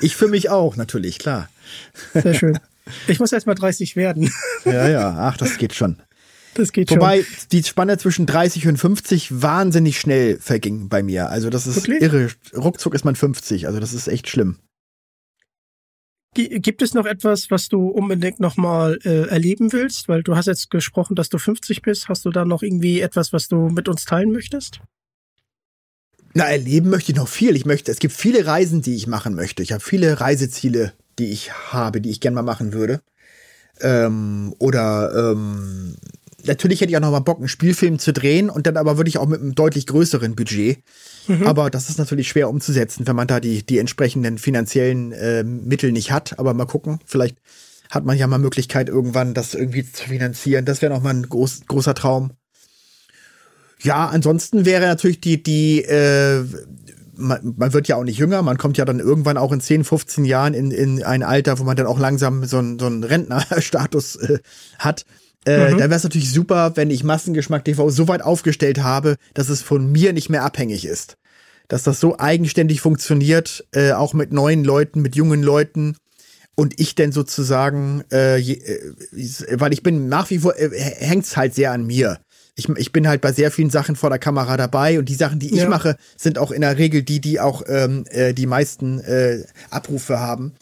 ich für mich auch, natürlich, klar. Sehr schön. Ich muss erst mal 30 werden. ja, ja, ach, das geht schon. Das geht Wobei schon. die Spanne zwischen 30 und 50 wahnsinnig schnell verging bei mir. Also das ist Wirklich? irre. Ruckzuck ist man 50. Also das ist echt schlimm. Gibt es noch etwas, was du unbedingt nochmal äh, erleben willst? Weil du hast jetzt gesprochen, dass du 50 bist. Hast du da noch irgendwie etwas, was du mit uns teilen möchtest? Na, erleben möchte ich noch viel. Ich möchte, es gibt viele Reisen, die ich machen möchte. Ich habe viele Reiseziele, die ich habe, die ich gerne mal machen würde. Ähm, oder ähm, natürlich hätte ich auch noch mal Bock, einen Spielfilm zu drehen und dann aber würde ich auch mit einem deutlich größeren Budget. Mhm. Aber das ist natürlich schwer umzusetzen, wenn man da die, die entsprechenden finanziellen äh, Mittel nicht hat. Aber mal gucken, vielleicht hat man ja mal Möglichkeit, irgendwann das irgendwie zu finanzieren. Das wäre noch mal ein groß, großer Traum. Ja, ansonsten wäre natürlich die, die, äh, man, man wird ja auch nicht jünger, man kommt ja dann irgendwann auch in 10, 15 Jahren in, in ein Alter, wo man dann auch langsam so, einen so einen Rentnerstatus äh, hat. Äh, mhm. Da wäre es natürlich super, wenn ich Massengeschmack TV so weit aufgestellt habe, dass es von mir nicht mehr abhängig ist. Dass das so eigenständig funktioniert, äh, auch mit neuen Leuten, mit jungen Leuten. Und ich denn sozusagen, äh, je, äh, weil ich bin nach wie vor, äh, hängt's halt sehr an mir. Ich, ich bin halt bei sehr vielen Sachen vor der Kamera dabei und die Sachen, die ich Ja. mache, sind auch in der Regel die, die auch ähm, äh, die meisten äh, Abrufe haben.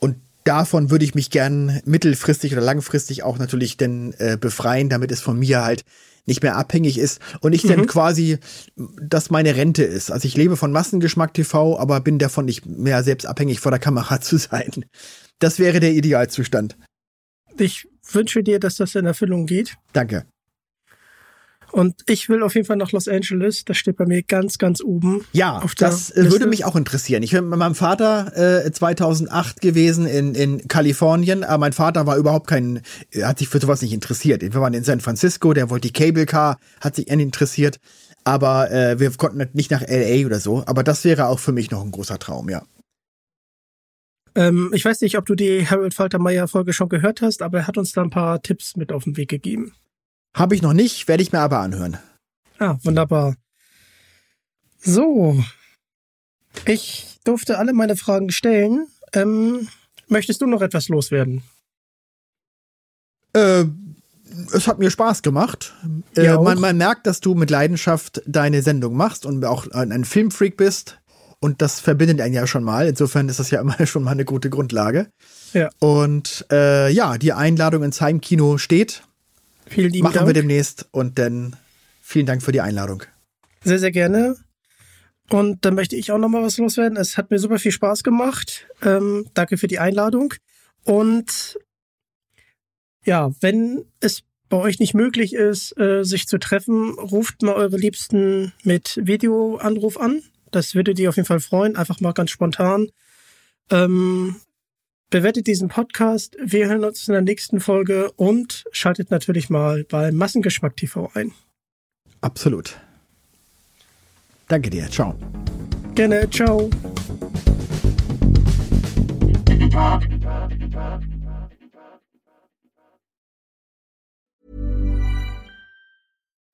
Und davon würde ich mich gern mittelfristig oder langfristig auch natürlich denn äh, befreien, damit es von mir halt nicht mehr abhängig ist und ich dann quasi, dass meine Rente ist. Also ich lebe von Massengeschmack TV, aber bin davon nicht mehr selbst abhängig vor der Kamera zu sein. Das wäre der Idealzustand. Ich wünsche dir, dass das in Erfüllung geht. Danke. Und ich will auf jeden Fall nach Los Angeles. Das steht bei mir ganz, ganz oben. Ja, das äh, Liste. würde mich auch interessieren. Ich bin mit meinem Vater äh, 2008 gewesen in, in Kalifornien, aber mein Vater war überhaupt kein, er hat sich für sowas nicht interessiert. Wir waren in San Francisco, der wollte die Cable Car, hat sich interessiert, aber äh, wir konnten nicht nach LA oder so. Aber das wäre auch für mich noch ein großer Traum, ja. Ähm, ich weiß nicht, ob du die Harold Faltermeier Folge schon gehört hast, aber er hat uns da ein paar Tipps mit auf den Weg gegeben. Habe ich noch nicht, werde ich mir aber anhören. Ah, wunderbar. So. Ich durfte alle meine Fragen stellen. Ähm, möchtest du noch etwas loswerden? Äh, es hat mir Spaß gemacht. Ja, Äh, auch. man, man merkt, dass du mit Leidenschaft deine Sendung machst und auch ein ein Filmfreak bist. Und das verbindet einen ja schon mal. Insofern ist das ja immer schon mal eine gute Grundlage. Ja. Und äh, ja, die Einladung ins Heimkino steht. Vielen lieben Machen Dank. wir demnächst. Und dann vielen Dank für die Einladung. Sehr, sehr gerne. Und dann möchte ich auch noch mal was loswerden. Es hat mir super viel Spaß gemacht. Ähm, danke für die Einladung. Und ja, wenn es bei euch nicht möglich ist, äh, sich zu treffen, ruft mal eure Liebsten mit Videoanruf an. Das würde die auf jeden Fall freuen. Einfach mal ganz spontan. Ähm, bewertet diesen Podcast. Wir hören uns in der nächsten Folge und schaltet natürlich mal bei Massengeschmack TV ein. Absolut. Danke dir. Ciao. Gerne. Ciao.